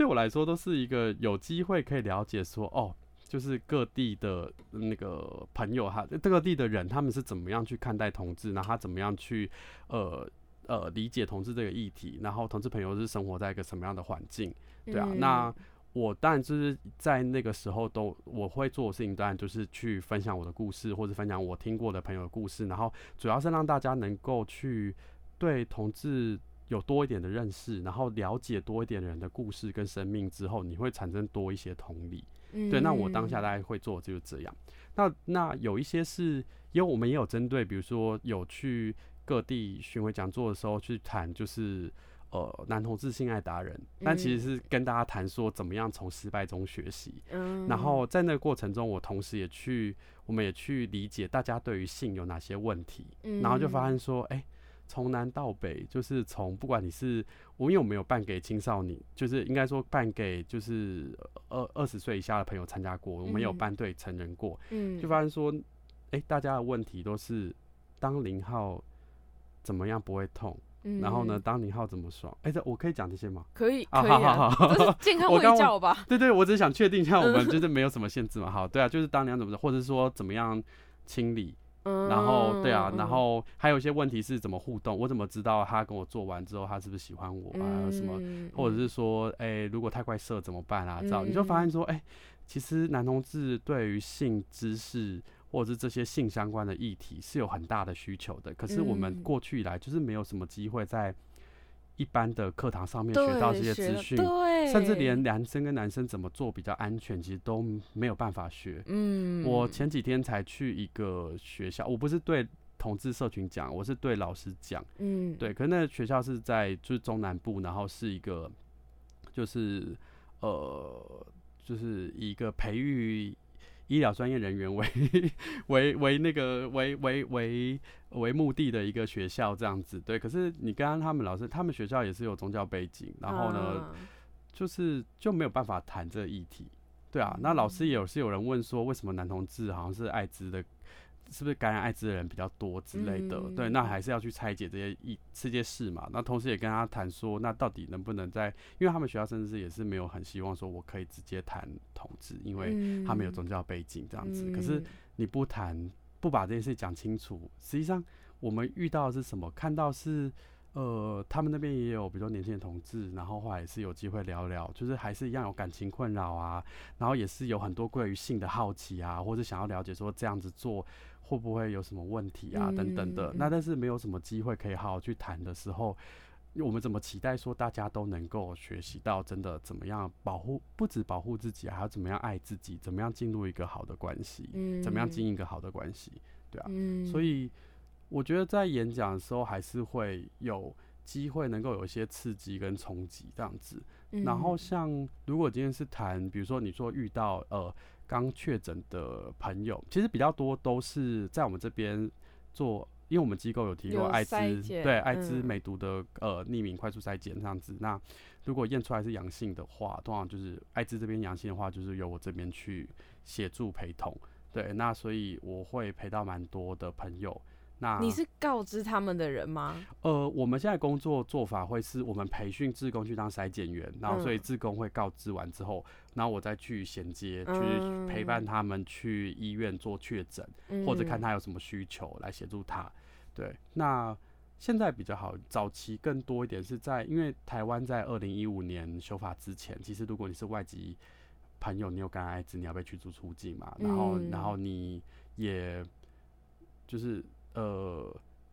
对我来说，都是一个有机会可以了解说，哦，就是各地的那个朋友哈，各地的人他们是怎么样去看待同志，然后他怎么样去呃呃理解同志这个议题，然后同志朋友是生活在一个什么样的环境，对啊，那我当然就是在那个时候都我会做的事情，当然就是去分享我的故事，或者分享我听过的朋友的故事，然后主要是让大家能够去对同志。有多一点的认识，然后了解多一点人的故事跟生命之后，你会产生多一些同理。对，那我当下大概会做就是这样。那那有一些是，因为我们也有针对，比如说有去各地巡回讲座的时候去谈，就是呃男同志性爱达人，但其实是跟大家谈说怎么样从失败中学习。嗯。然后在那个过程中，我同时也去，我们也去理解大家对于性有哪些问题。嗯。然后就发现说，哎。从南到北，就是从不管你是我，因为我没有办给青少年，就是应该说办给就是二二十岁以下的朋友参加过，我们有办对成人过，嗯，就发现说，哎，大家的问题都是当零号怎么样不会痛，然后呢，当零号怎么爽？哎，这我可以讲这些吗？可以，啊，好好好，健康会叫吧？对对，我只是想确定一下，我们 就是没有什么限制嘛？好，对啊，就是当零怎么或者说怎么样清理。然后对啊，然后还有一些问题是怎么互动？我怎么知道他跟我做完之后他是不是喜欢我啊？什么？或者是说，哎，如果太快射怎么办啊？这样你就发现说，哎，其实男同志对于性知识或者是这些性相关的议题是有很大的需求的。可是我们过去以来就是没有什么机会在。一般的课堂上面学到这些资讯，甚至连男生跟男生怎么做比较安全，其实都没有办法学。嗯，我前几天才去一个学校，我不是对同志社群讲，我是对老师讲。嗯，对，可是那个学校是在就是中南部，然后是一个就是呃，就是一个培育。医疗专业人员为 为为那个为为为为目的的一个学校这样子，对。可是你刚刚他们老师，他们学校也是有宗教背景，然后呢，就是就没有办法谈这个议题，对啊。那老师也有是有人问说，为什么男同志好像是艾滋的？是不是感染艾滋的人比较多之类的？对，那还是要去拆解这些一这些事嘛。那同时也跟他谈说，那到底能不能在？因为他们学校甚至是也是没有很希望说我可以直接谈同志，因为他们有宗教背景这样子。可是你不谈，不把这件事讲清楚，实际上我们遇到的是什么？看到是呃，他们那边也有比如说年轻的同志，然后后来也是有机会聊聊，就是还是一样有感情困扰啊，然后也是有很多关于性的好奇啊，或者想要了解说这样子做。会不会有什么问题啊？等等的，那但是没有什么机会可以好好去谈的时候，我们怎么期待说大家都能够学习到真的怎么样保护，不止保护自己，还要怎么样爱自己，怎么样进入一个好的关系，怎么样经营一个好的关系，对啊。所以我觉得在演讲的时候还是会有机会能够有一些刺激跟冲击这样子。然后像如果今天是谈，比如说你说遇到呃。刚确诊的朋友，其实比较多都是在我们这边做，因为我们机构有提供艾滋，对艾滋梅毒的呃匿名快速筛检这样子。那如果验出来是阳性的话，通常就是艾滋这边阳性的话，就是由我这边去协助陪同。对，那所以我会陪到蛮多的朋友。那你是告知他们的人吗？呃，我们现在工作做法会是我们培训志工去当筛检员，然后所以志工会告知完之后，然后我再去衔接去陪伴他们去医院做确诊，或者看他有什么需求来协助他。对，那现在比较好，早期更多一点是在因为台湾在二零一五年修法之前，其实如果你是外籍朋友，你有感染艾滋，你要被驱逐出境嘛，然后然后你也就是。呃，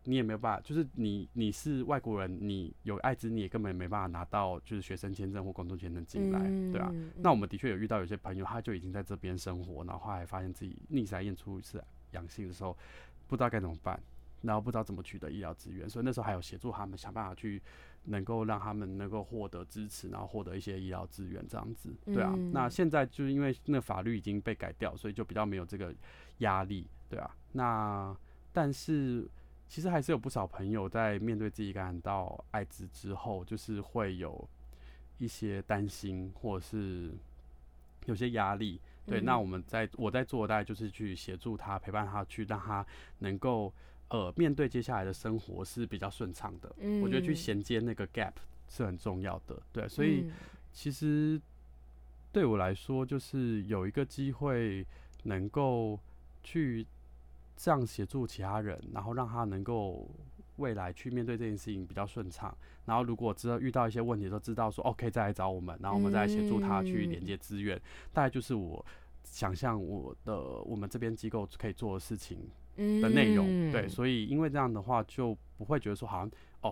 你也没有办法，就是你你是外国人，你有艾滋，你也根本没办法拿到就是学生签证或工作签证进来，对啊。那我们的确有遇到有些朋友，他就已经在这边生活，然后后来发现自己逆筛验出是阳性的时候，不知道该怎么办，然后不知道怎么取得医疗资源，所以那时候还有协助他们想办法去能够让他们能够获得支持，然后获得一些医疗资源这样子，对啊。那现在就是因为那法律已经被改掉，所以就比较没有这个压力，对啊。那但是其实还是有不少朋友在面对自己感染到艾滋之后，就是会有一些担心或者是有些压力，对。那我们在我在做，大概就是去协助他，陪伴他，去让他能够。呃，面对接下来的生活是比较顺畅的。嗯，我觉得去衔接那个 gap 是很重要的。对，所以其实对我来说，就是有一个机会能够去这样协助其他人，然后让他能够未来去面对这件事情比较顺畅。然后如果知道遇到一些问题，都知道说 OK 再来找我们，然后我们再来协助他去连接资源。大概就是我想象我的我们这边机构可以做的事情。的内容对，所以因为这样的话就不会觉得说好像哦，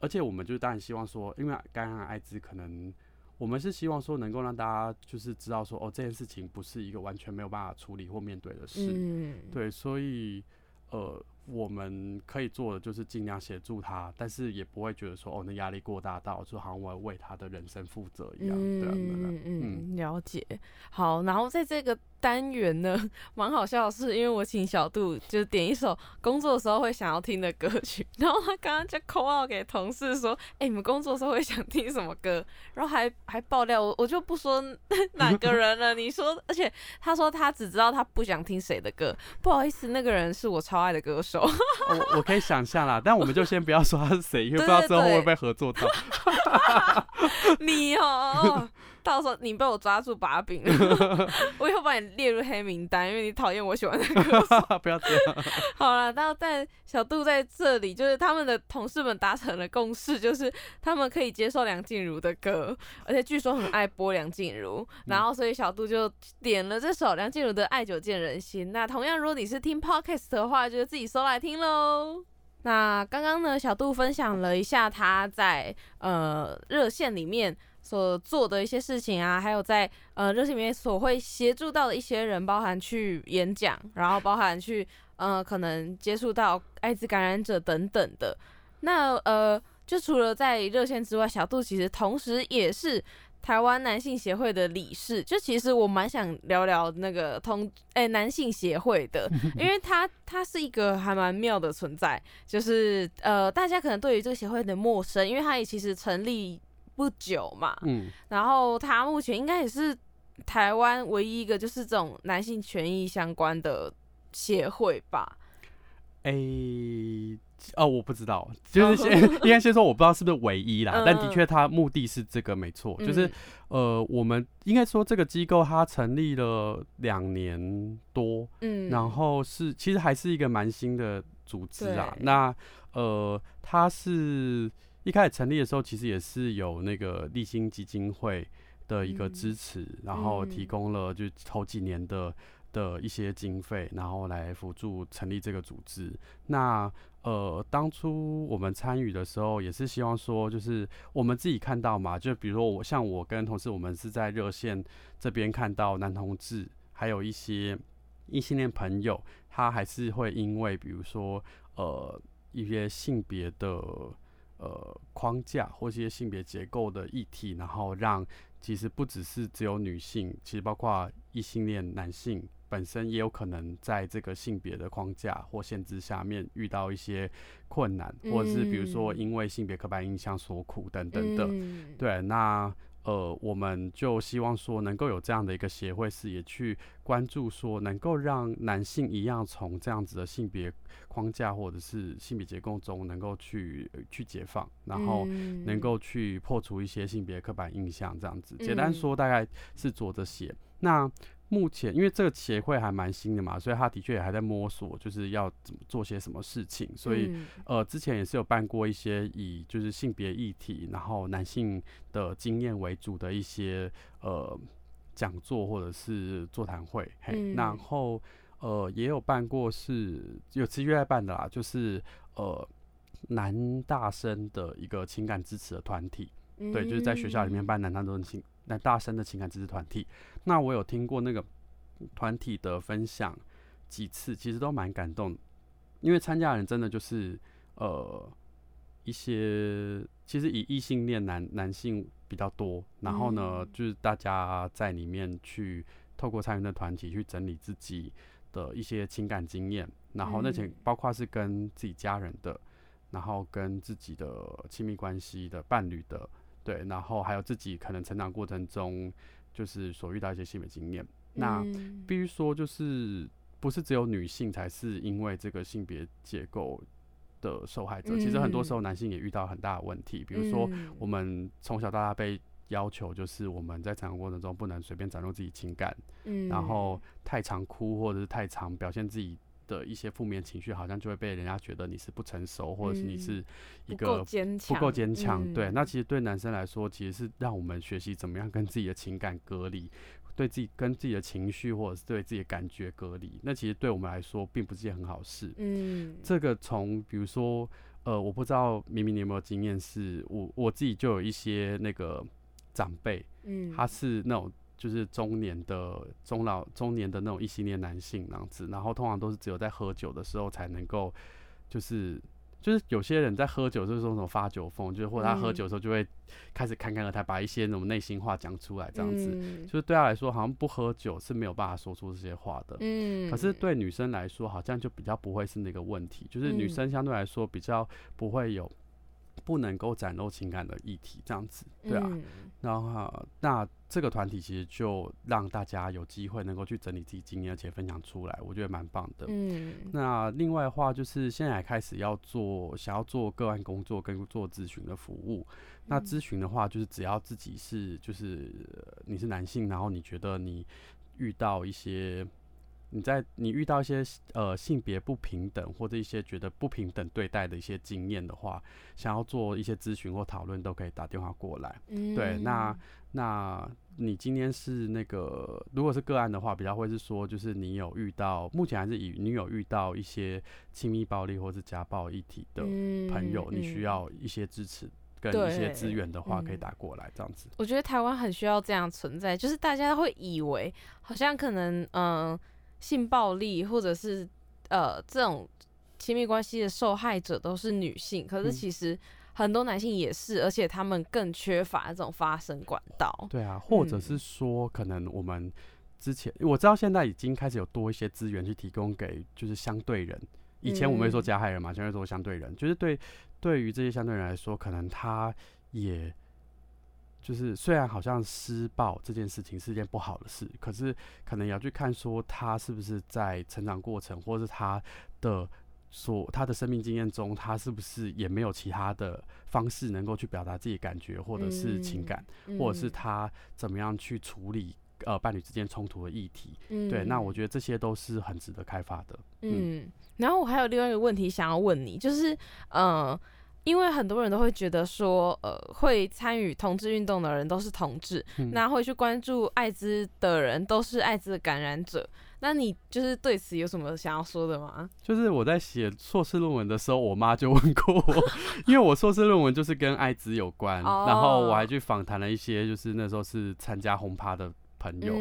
而且我们就当然希望说，因为感染艾滋，可能我们是希望说能够让大家就是知道说哦，这件事情不是一个完全没有办法处理或面对的事，对，所以呃。我们可以做的就是尽量协助他，但是也不会觉得说哦，那压力过大到就好像我要为他的人生负责一样。嗯嗯嗯，了解。好，然后在这个单元呢，蛮好笑的是，因为我请小杜就点一首工作的时候会想要听的歌曲，然后他刚刚就 call out 给同事说：“哎，你们工作的时候会想听什么歌？”然后还 还爆料我，我就不说哪个人了。你说，而且他说他只知道他不想听谁的歌，不好意思，那个人是我超爱的歌手。我我可以想象啦，但我们就先不要说他是谁，因为不知道之后会不会合作到。你哦。到时候你被我抓住把柄，我以后把你列入黑名单，因为你讨厌我喜欢的歌手。不要这样。好了，然后在小杜在这里，就是他们的同事们达成了共识，就是他们可以接受梁静茹的歌，而且据说很爱播梁静茹。然后所以小杜就点了这首梁静茹的《爱久见人心》。那同样，如果你是听 podcast 的话，就自己搜来听喽。那刚刚呢，小杜分享了一下他在呃热线里面。所做的一些事情啊，还有在呃热线里面所会协助到的一些人，包含去演讲，然后包含去呃可能接触到艾滋感染者等等的。那呃，就除了在热线之外，小杜其实同时也是台湾男性协会的理事。就其实我蛮想聊聊那个同诶男性协会的，因为他他是一个还蛮妙的存在。就是呃大家可能对于这个协会有点陌生，因为他也其实成立。不久嘛，嗯，然后他目前应该也是台湾唯一一个就是这种男性权益相关的协会吧？哎，哦，我不知道，就是先 应该先说我不知道是不是唯一啦，但的确他目的是这个没错，就是呃，我们应该说这个机构它成立了两年多，嗯，然后是其实还是一个蛮新的组织啊，那呃，它是。一开始成立的时候，其实也是有那个立新基金会的一个支持，然后提供了就头几年的的一些经费，然后来辅助成立这个组织。那呃，当初我们参与的时候，也是希望说，就是我们自己看到嘛，就比如说我像我跟同事，我们是在热线这边看到男同志，还有一些异性恋朋友，他还是会因为比如说呃一些性别的。呃，框架或一些性别结构的议题，然后让其实不只是只有女性，其实包括异性恋男性本身也有可能在这个性别的框架或限制下面遇到一些困难，或者是比如说因为性别刻板印象所苦等等的。对，那。呃，我们就希望说能够有这样的一个协会是也去关注，说能够让男性一样从这样子的性别框架或者是性别结构中能够去去解放，然后能够去破除一些性别刻板印象，这样子。简单说，大概是做这些。那目前，因为这个协会还蛮新的嘛，所以他的确也还在摸索，就是要怎么做些什么事情。所以，呃，之前也是有办过一些以就是性别议题，然后男性的经验为主的一些呃讲座或者是座谈会。嘿，然后呃也有办过是有持续在办的啦，就是呃男大生的一个情感支持的团体。对，就是在学校里面办男大生情。那大声的情感支持团体，那我有听过那个团体的分享几次，其实都蛮感动，因为参加人真的就是呃一些，其实以异性恋男男性比较多，然后呢，就是大家在里面去透过参与的团体去整理自己的一些情感经验，然后那些包括是跟自己家人的，然后跟自己的亲密关系的伴侣的，对，然后还有自己可能成长过程中就是所遇到一些性别经验，那必须说就是不是只有女性才是因为这个性别结构。的受害者，其实很多时候男性也遇到很大的问题，比如说我们从小到大被要求，就是我们在成长过程中不能随便展露自己情感，嗯，然后太常哭或者是太常表现自己的一些负面情绪，好像就会被人家觉得你是不成熟，或者是你是一个不够坚强，对，那其实对男生来说，其实是让我们学习怎么样跟自己的情感隔离。对自己跟自己的情绪，或者是对自己的感觉隔离，那其实对我们来说并不是件很好事。嗯，这个从比如说，呃，我不知道明明你有没有经验，是我我自己就有一些那个长辈，嗯，他是那种就是中年的中老中年的那种异性恋男性那样子，然后通常都是只有在喝酒的时候才能够就是。就是有些人在喝酒，就是说什么发酒疯，就是或者他喝酒的时候就会开始侃侃而谈，把一些那种内心话讲出来，这样子，就是对他来说好像不喝酒是没有办法说出这些话的。嗯，可是对女生来说好像就比较不会是那个问题，就是女生相对来说比较不会有。不能够展露情感的议题，这样子，对啊，然后那这个团体其实就让大家有机会能够去整理自己经验，而且分享出来，我觉得蛮棒的。嗯，那另外的话就是现在开始要做，想要做个案工作跟做咨询的服务。那咨询的话，就是只要自己是，就是你是男性，然后你觉得你遇到一些。你在你遇到一些呃性别不平等或者一些觉得不平等对待的一些经验的话，想要做一些咨询或讨论，都可以打电话过来。对，那那你今天是那个如果是个案的话，比较会是说，就是你有遇到目前还是以你有遇到一些亲密暴力或是家暴议题的朋友，你需要一些支持跟一些资源的话，可以打过来这样子。我觉得台湾很需要这样存在，就是大家会以为好像可能嗯。性暴力或者是呃这种亲密关系的受害者都是女性，可是其实很多男性也是，而且他们更缺乏这种发声管道。对啊，或者是说，可能我们之前我知道现在已经开始有多一些资源去提供给就是相对人。以前我们会说加害人嘛，现在说相对人，就是对对于这些相对人来说，可能他也。就是虽然好像施暴这件事情是件不好的事，可是可能也要去看说他是不是在成长过程，或是他的所他的生命经验中，他是不是也没有其他的方式能够去表达自己感觉或者是情感，或者是他怎么样去处理呃伴侣之间冲突的议题。对，那我觉得这些都是很值得开发的。嗯，然后我还有另外一个问题想要问你，就是嗯。因为很多人都会觉得说，呃，会参与同志运动的人都是同志，那会去关注艾滋的人都是艾滋的感染者。那你就是对此有什么想要说的吗？就是我在写硕士论文的时候，我妈就问过我，因为我硕士论文就是跟艾滋有关，然后我还去访谈了一些就是那时候是参加轰趴的朋友，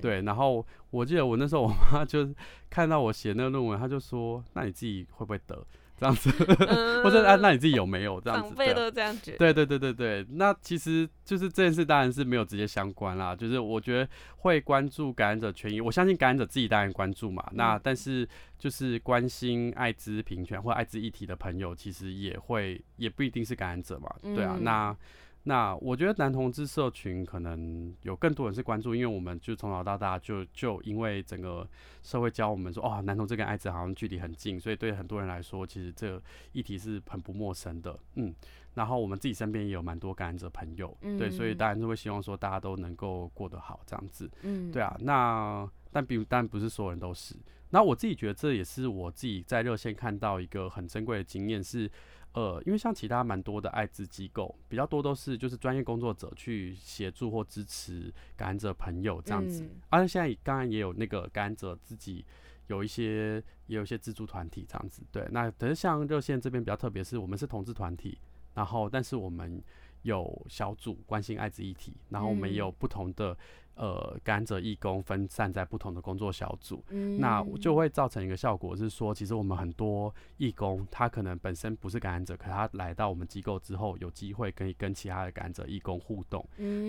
对，然后我记得我那时候我妈就看到我写那个论文，她就说：“那你自己会不会得？”这样子，或者啊，那你自己有没有这样子？长辈都这样觉得。对对对对对，那其实就是这件事当然是没有直接相关啦。就是我觉得会关注感染者权益，我相信感染者自己当然关注嘛。那但是就是关心艾滋平权或艾滋议题的朋友，其实也会也不一定是感染者嘛。对啊，那。那我觉得男同志社群可能有更多人是关注，因为我们就从小到大就就因为整个社会教我们说，哦，男同志跟艾滋好像距离很近，所以对很多人来说，其实这个议题是很不陌生的，嗯。然后我们自己身边也有蛮多感染者朋友，对，所以当然是会希望说大家都能够过得好这样子，嗯，对啊。那但比但不是所有人都是。那我自己觉得这也是我自己在热线看到一个很珍贵的经验是。呃，因为像其他蛮多的艾滋机构，比较多都是就是专业工作者去协助或支持感染者朋友这样子。而且现在当然也有那个感染者自己有一些也有一些自助团体这样子。对，那可是像热线这边比较特别，是我们是同志团体，然后但是我们有小组关心艾滋议题，然后我们也有不同的。呃，感染者义工分散在不同的工作小组，那就会造成一个效果，是说，其实我们很多义工，他可能本身不是感染者，可他来到我们机构之后，有机会可以跟其他的感染者义工互动，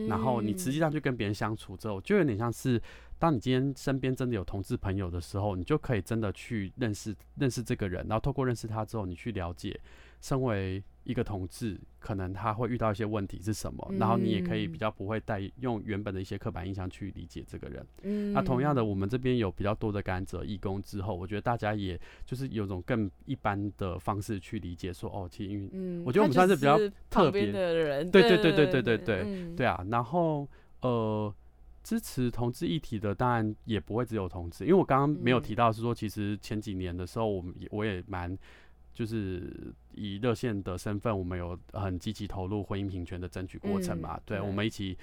然后你实际上去跟别人相处之后，就有点像是，当你今天身边真的有同志朋友的时候，你就可以真的去认识认识这个人，然后透过认识他之后，你去了解。身为一个同志可能他会遇到一些问题是什么然后你也可以比较不会带用原本的一些刻板印象去理解这个人。那同样的我们这边有比较多的甘蔗义工之后我觉得大家也就是有种更一般的方式去理解说哦其实因为我觉得我们算是比较特别的人对对对对对对对对啊。然后呃支持同志议题的当然也不会只有同志因为我刚刚没有提到是说其实前几年的时候我们也我也蛮就是以热线的身份，我们有很积极投入婚姻平权的争取过程嘛？对，我们一起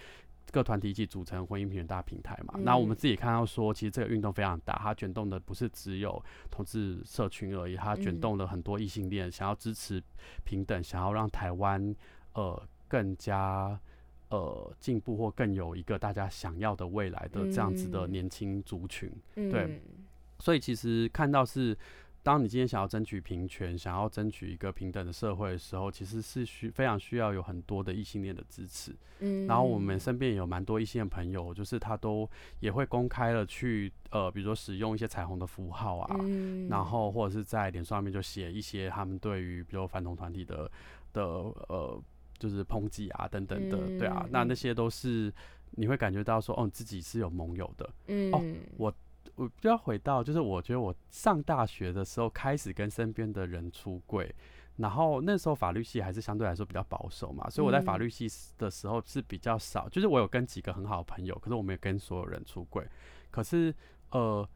各团体一起组成婚姻平权大平台嘛。那我们自己看到说，其实这个运动非常大，它卷动的不是只有同志社群而已，它卷动了很多异性恋想要支持平等，想要让台湾呃更加呃进步或更有一个大家想要的未来的这样子的年轻族群。对，所以其实看到是。当你今天想要争取平权，想要争取一个平等的社会的时候，其实是需非常需要有很多的异性恋的支持。嗯，然后我们身边有蛮多异性恋朋友，就是他都也会公开了去呃，比如说使用一些彩虹的符号啊，然后或者是在脸上面就写一些他们对于比如反同团体的的呃，就是抨击啊等等的，对啊，那那些都是你会感觉到说，哦，自己是有盟友的。嗯，哦，我。我比较回到，就是我觉得我上大学的时候开始跟身边的人出柜，然后那时候法律系还是相对来说比较保守嘛，所以我在法律系的时候是比较少，就是我有跟几个很好的朋友，可是我没有跟所有人出柜，可是呃。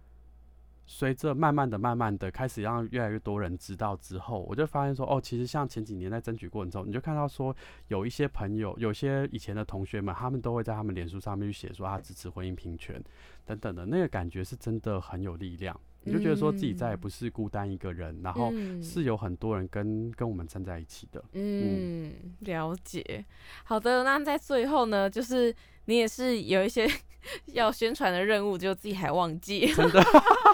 随着慢慢的、慢慢的开始让越来越多人知道之后，我就发现说，哦，其实像前几年在争取过程中，你就看到说，有一些朋友、有些以前的同学们，他们都会在他们脸书上面去写说他支持婚姻平权等等的，那个感觉是真的很有力量。你就觉得说自己再也不是孤单一个人，然后是有很多人跟跟我们站在一起的。嗯，了解。好的，那在最后呢，就是你也是有一些 要宣传的任务，就自己还忘记。真的。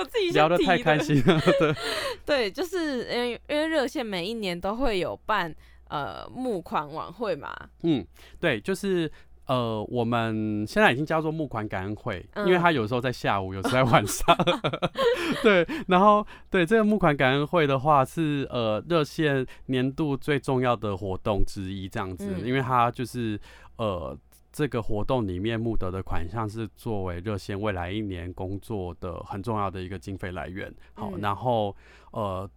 是我自己聊的太开心了，对，对，就是因为因为热线每一年都会有办呃募款晚会嘛，嗯，对，就是呃我们现在已经叫做募款感恩会，因为它有时候在下午，有时候在晚上，对，然后对这个募款感恩会的话是呃热线年度最重要的活动之一，这样子，因为它就是呃。这个活动里面募得的款项是作为热线未来一年工作的很重要的一个经费来源。好，然后呃，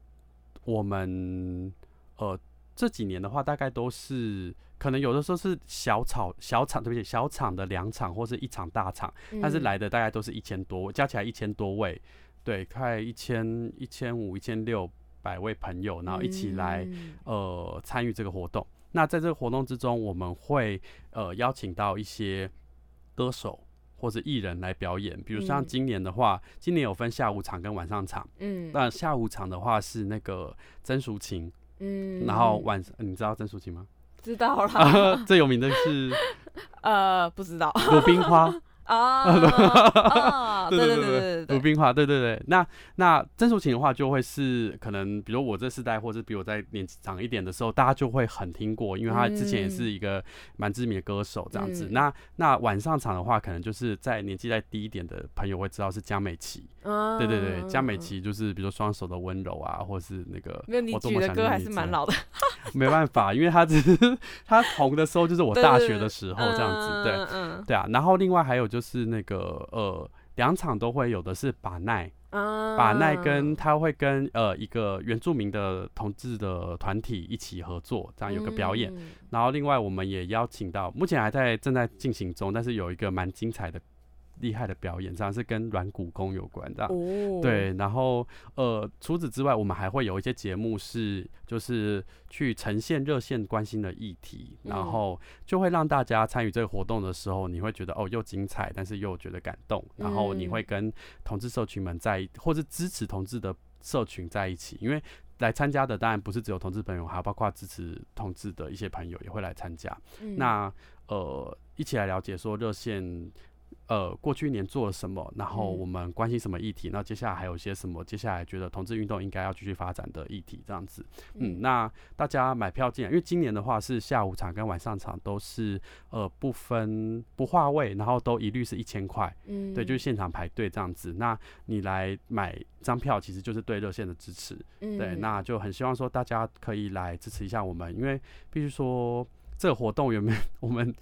我们呃这几年的话，大概都是可能有的时候是小厂小厂，对不起，小厂的两场或是一场大场，但是来的大概都是一千多，加起来一千多位，对，快一千一千五、一千六百位朋友，然后一起来呃参与这个活动。那在这个活动之中，我们会呃邀请到一些歌手或者艺人来表演，比如像今年的话，今年有分下午场跟晚上场。嗯，那下午场的话是那个曾淑琴，嗯，然后晚上你知道曾淑琴吗？知道了，最有名的是呃不知道，鲁冰花。啊，对对对对对，鲁冰花，对对对。那那曾淑琴的话，就会是可能，比如我这世代，或者比我在年纪长一点的时候，大家就会很听过，因为他之前也是一个蛮知名的歌手这样子。那那晚上场的话，可能就是在年纪再低一点的朋友会知道是江美琪。对对对，江美琪就是比如说双手的温柔啊，或是那个。没有你举的歌还是蛮老的。没办法，因为他只是他红的时候就是我大学的时候这样子，对对啊。然后另外还有。就是那个呃，两场都会有的是把奈，把奈跟他会跟呃一个原住民的同志的团体一起合作，这样有个表演。然后另外我们也邀请到，目前还在正在进行中，但是有一个蛮精彩的。厉害的表演，这样是跟软骨功有关的。对，然后呃，除此之外，我们还会有一些节目是，就是去呈现热线关心的议题，然后就会让大家参与这个活动的时候，你会觉得哦，又精彩，但是又觉得感动，然后你会跟同志社群们在，或是支持同志的。社群在一起，因为来参加的当然不是只有同志朋友，还有包括支持同志的一些朋友也会来参加。那呃，一起来了解说热线。呃，过去一年做了什么？然后我们关心什么议题？那接下来还有些什么？接下来觉得同志运动应该要继续发展的议题，这样子。嗯，那大家买票进来，因为今年的话是下午场跟晚上场都是呃不分不划位，然后都一律是一千块。嗯，对，就是现场排队这样子。那你来买张票，其实就是对热线的支持。嗯，对，那就很希望说大家可以来支持一下我们，因为必须说这个活动原本 我们。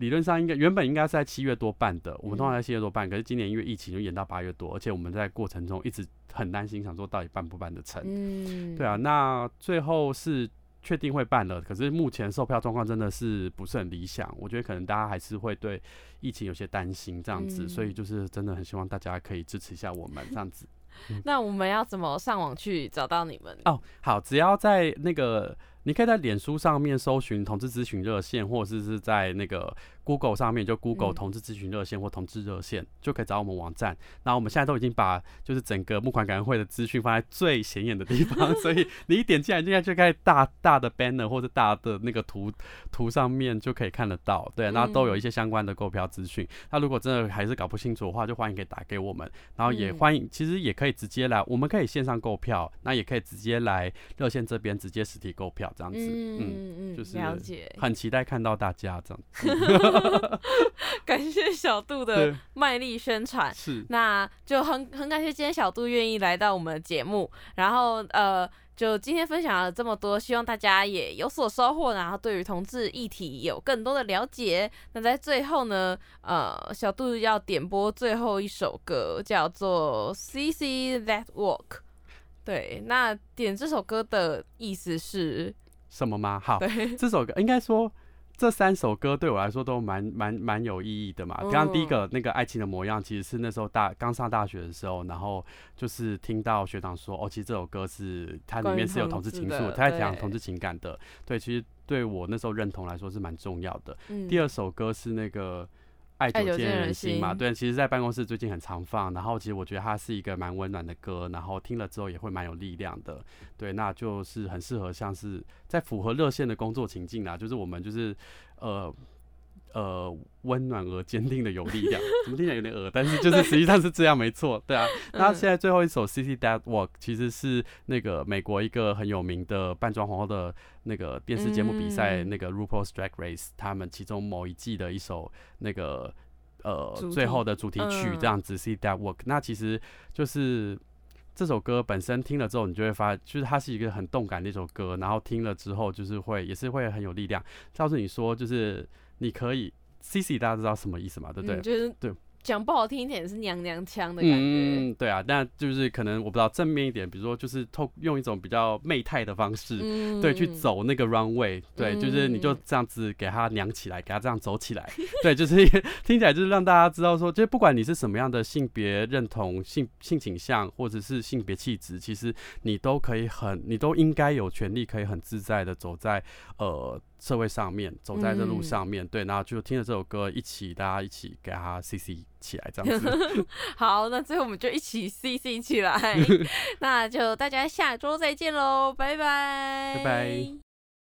理论上应该原本应该是在七月多办的，我们通常在七月多办，可是今年因为疫情就延到八月多，而且我们在过程中一直很担心，想说到底办不办得成。嗯，对啊，那最后是确定会办了，可是目前售票状况真的是不是很理想，我觉得可能大家还是会对疫情有些担心这样子，所以就是真的很希望大家可以支持一下我们这样子。那我们要怎么上网去找到你们？哦，好，只要在那个。你可以在脸书上面搜寻同志咨询热线，或者是是在那个。Google 上面就 Google 同志咨询热线或同志热线就可以找我们网站。那我们现在都已经把就是整个募款感恩会的资讯放在最显眼的地方，所以你一点进来，现在就可以大大的 banner 或者大的那个图图上面就可以看得到。对，那都有一些相关的购票资讯。那如果真的还是搞不清楚的话，就欢迎可以打给我们。然后也欢迎，其实也可以直接来，我们可以线上购票，那也可以直接来热线这边直接实体购票这样子。嗯嗯嗯，就是了解，很期待看到大家这样。感谢小杜的卖力宣传，是，那就很很感谢今天小杜愿意来到我们的节目，然后呃，就今天分享了这么多，希望大家也有所收获，然后对于同志议题有更多的了解。那在最后呢，呃，小杜要点播最后一首歌，叫做《C C That Walk》。对，那点这首歌的意思是什么吗？好，这首歌应该说。这三首歌对我来说都蛮蛮蛮有意义的嘛。刚刚第一个那个爱情的模样，其实是那时候大刚上大学的时候，然后就是听到学长说，哦，其实这首歌是它里面是有同志情愫，他在讲同志情感的。对，其实对我那时候认同来说是蛮重要的。第二首歌是那个。爱久见人心嘛，对，其实，在办公室最近很常放，然后其实我觉得它是一个蛮温暖的歌，然后听了之后也会蛮有力量的，对，那就是很适合像是在符合热线的工作情境啦，就是我们就是呃。呃，温暖而坚定的有力量，怎么听起来有点恶？但是就是实际上是这样，没错，对啊。那现在最后一首《C C That Walk》其实是那个美国一个很有名的扮装皇后的那个电视节目比赛，那个 RuPaul's Drag Race，他们其中某一季的一首那个呃最后的主题曲，这样子《C That Walk》。那其实就是这首歌本身听了之后，你就会发，就是它是一个很动感的一首歌，然后听了之后就是会也是会很有力量，告诉你说就是。你可以，C C，大家知道什么意思吗？对不对？就是对。讲不好听一点是娘娘腔的感觉，嗯，对啊，那就是可能我不知道正面一点，比如说就是透用一种比较媚态的方式，对，去走那个 runway，对，就是你就这样子给他娘起来，给他这样走起来，对，就是 听起来就是让大家知道说，就是不管你是什么样的性别认同、性性倾向或者是性别气质，其实你都可以很，你都应该有权利可以很自在的走在呃社会上面，走在这路上面，对，然后就听着这首歌一起，大家一起给他 C C。起来这样子，好，那最后我们就一起 C C 起来，那就大家下周再见喽，拜拜，拜拜。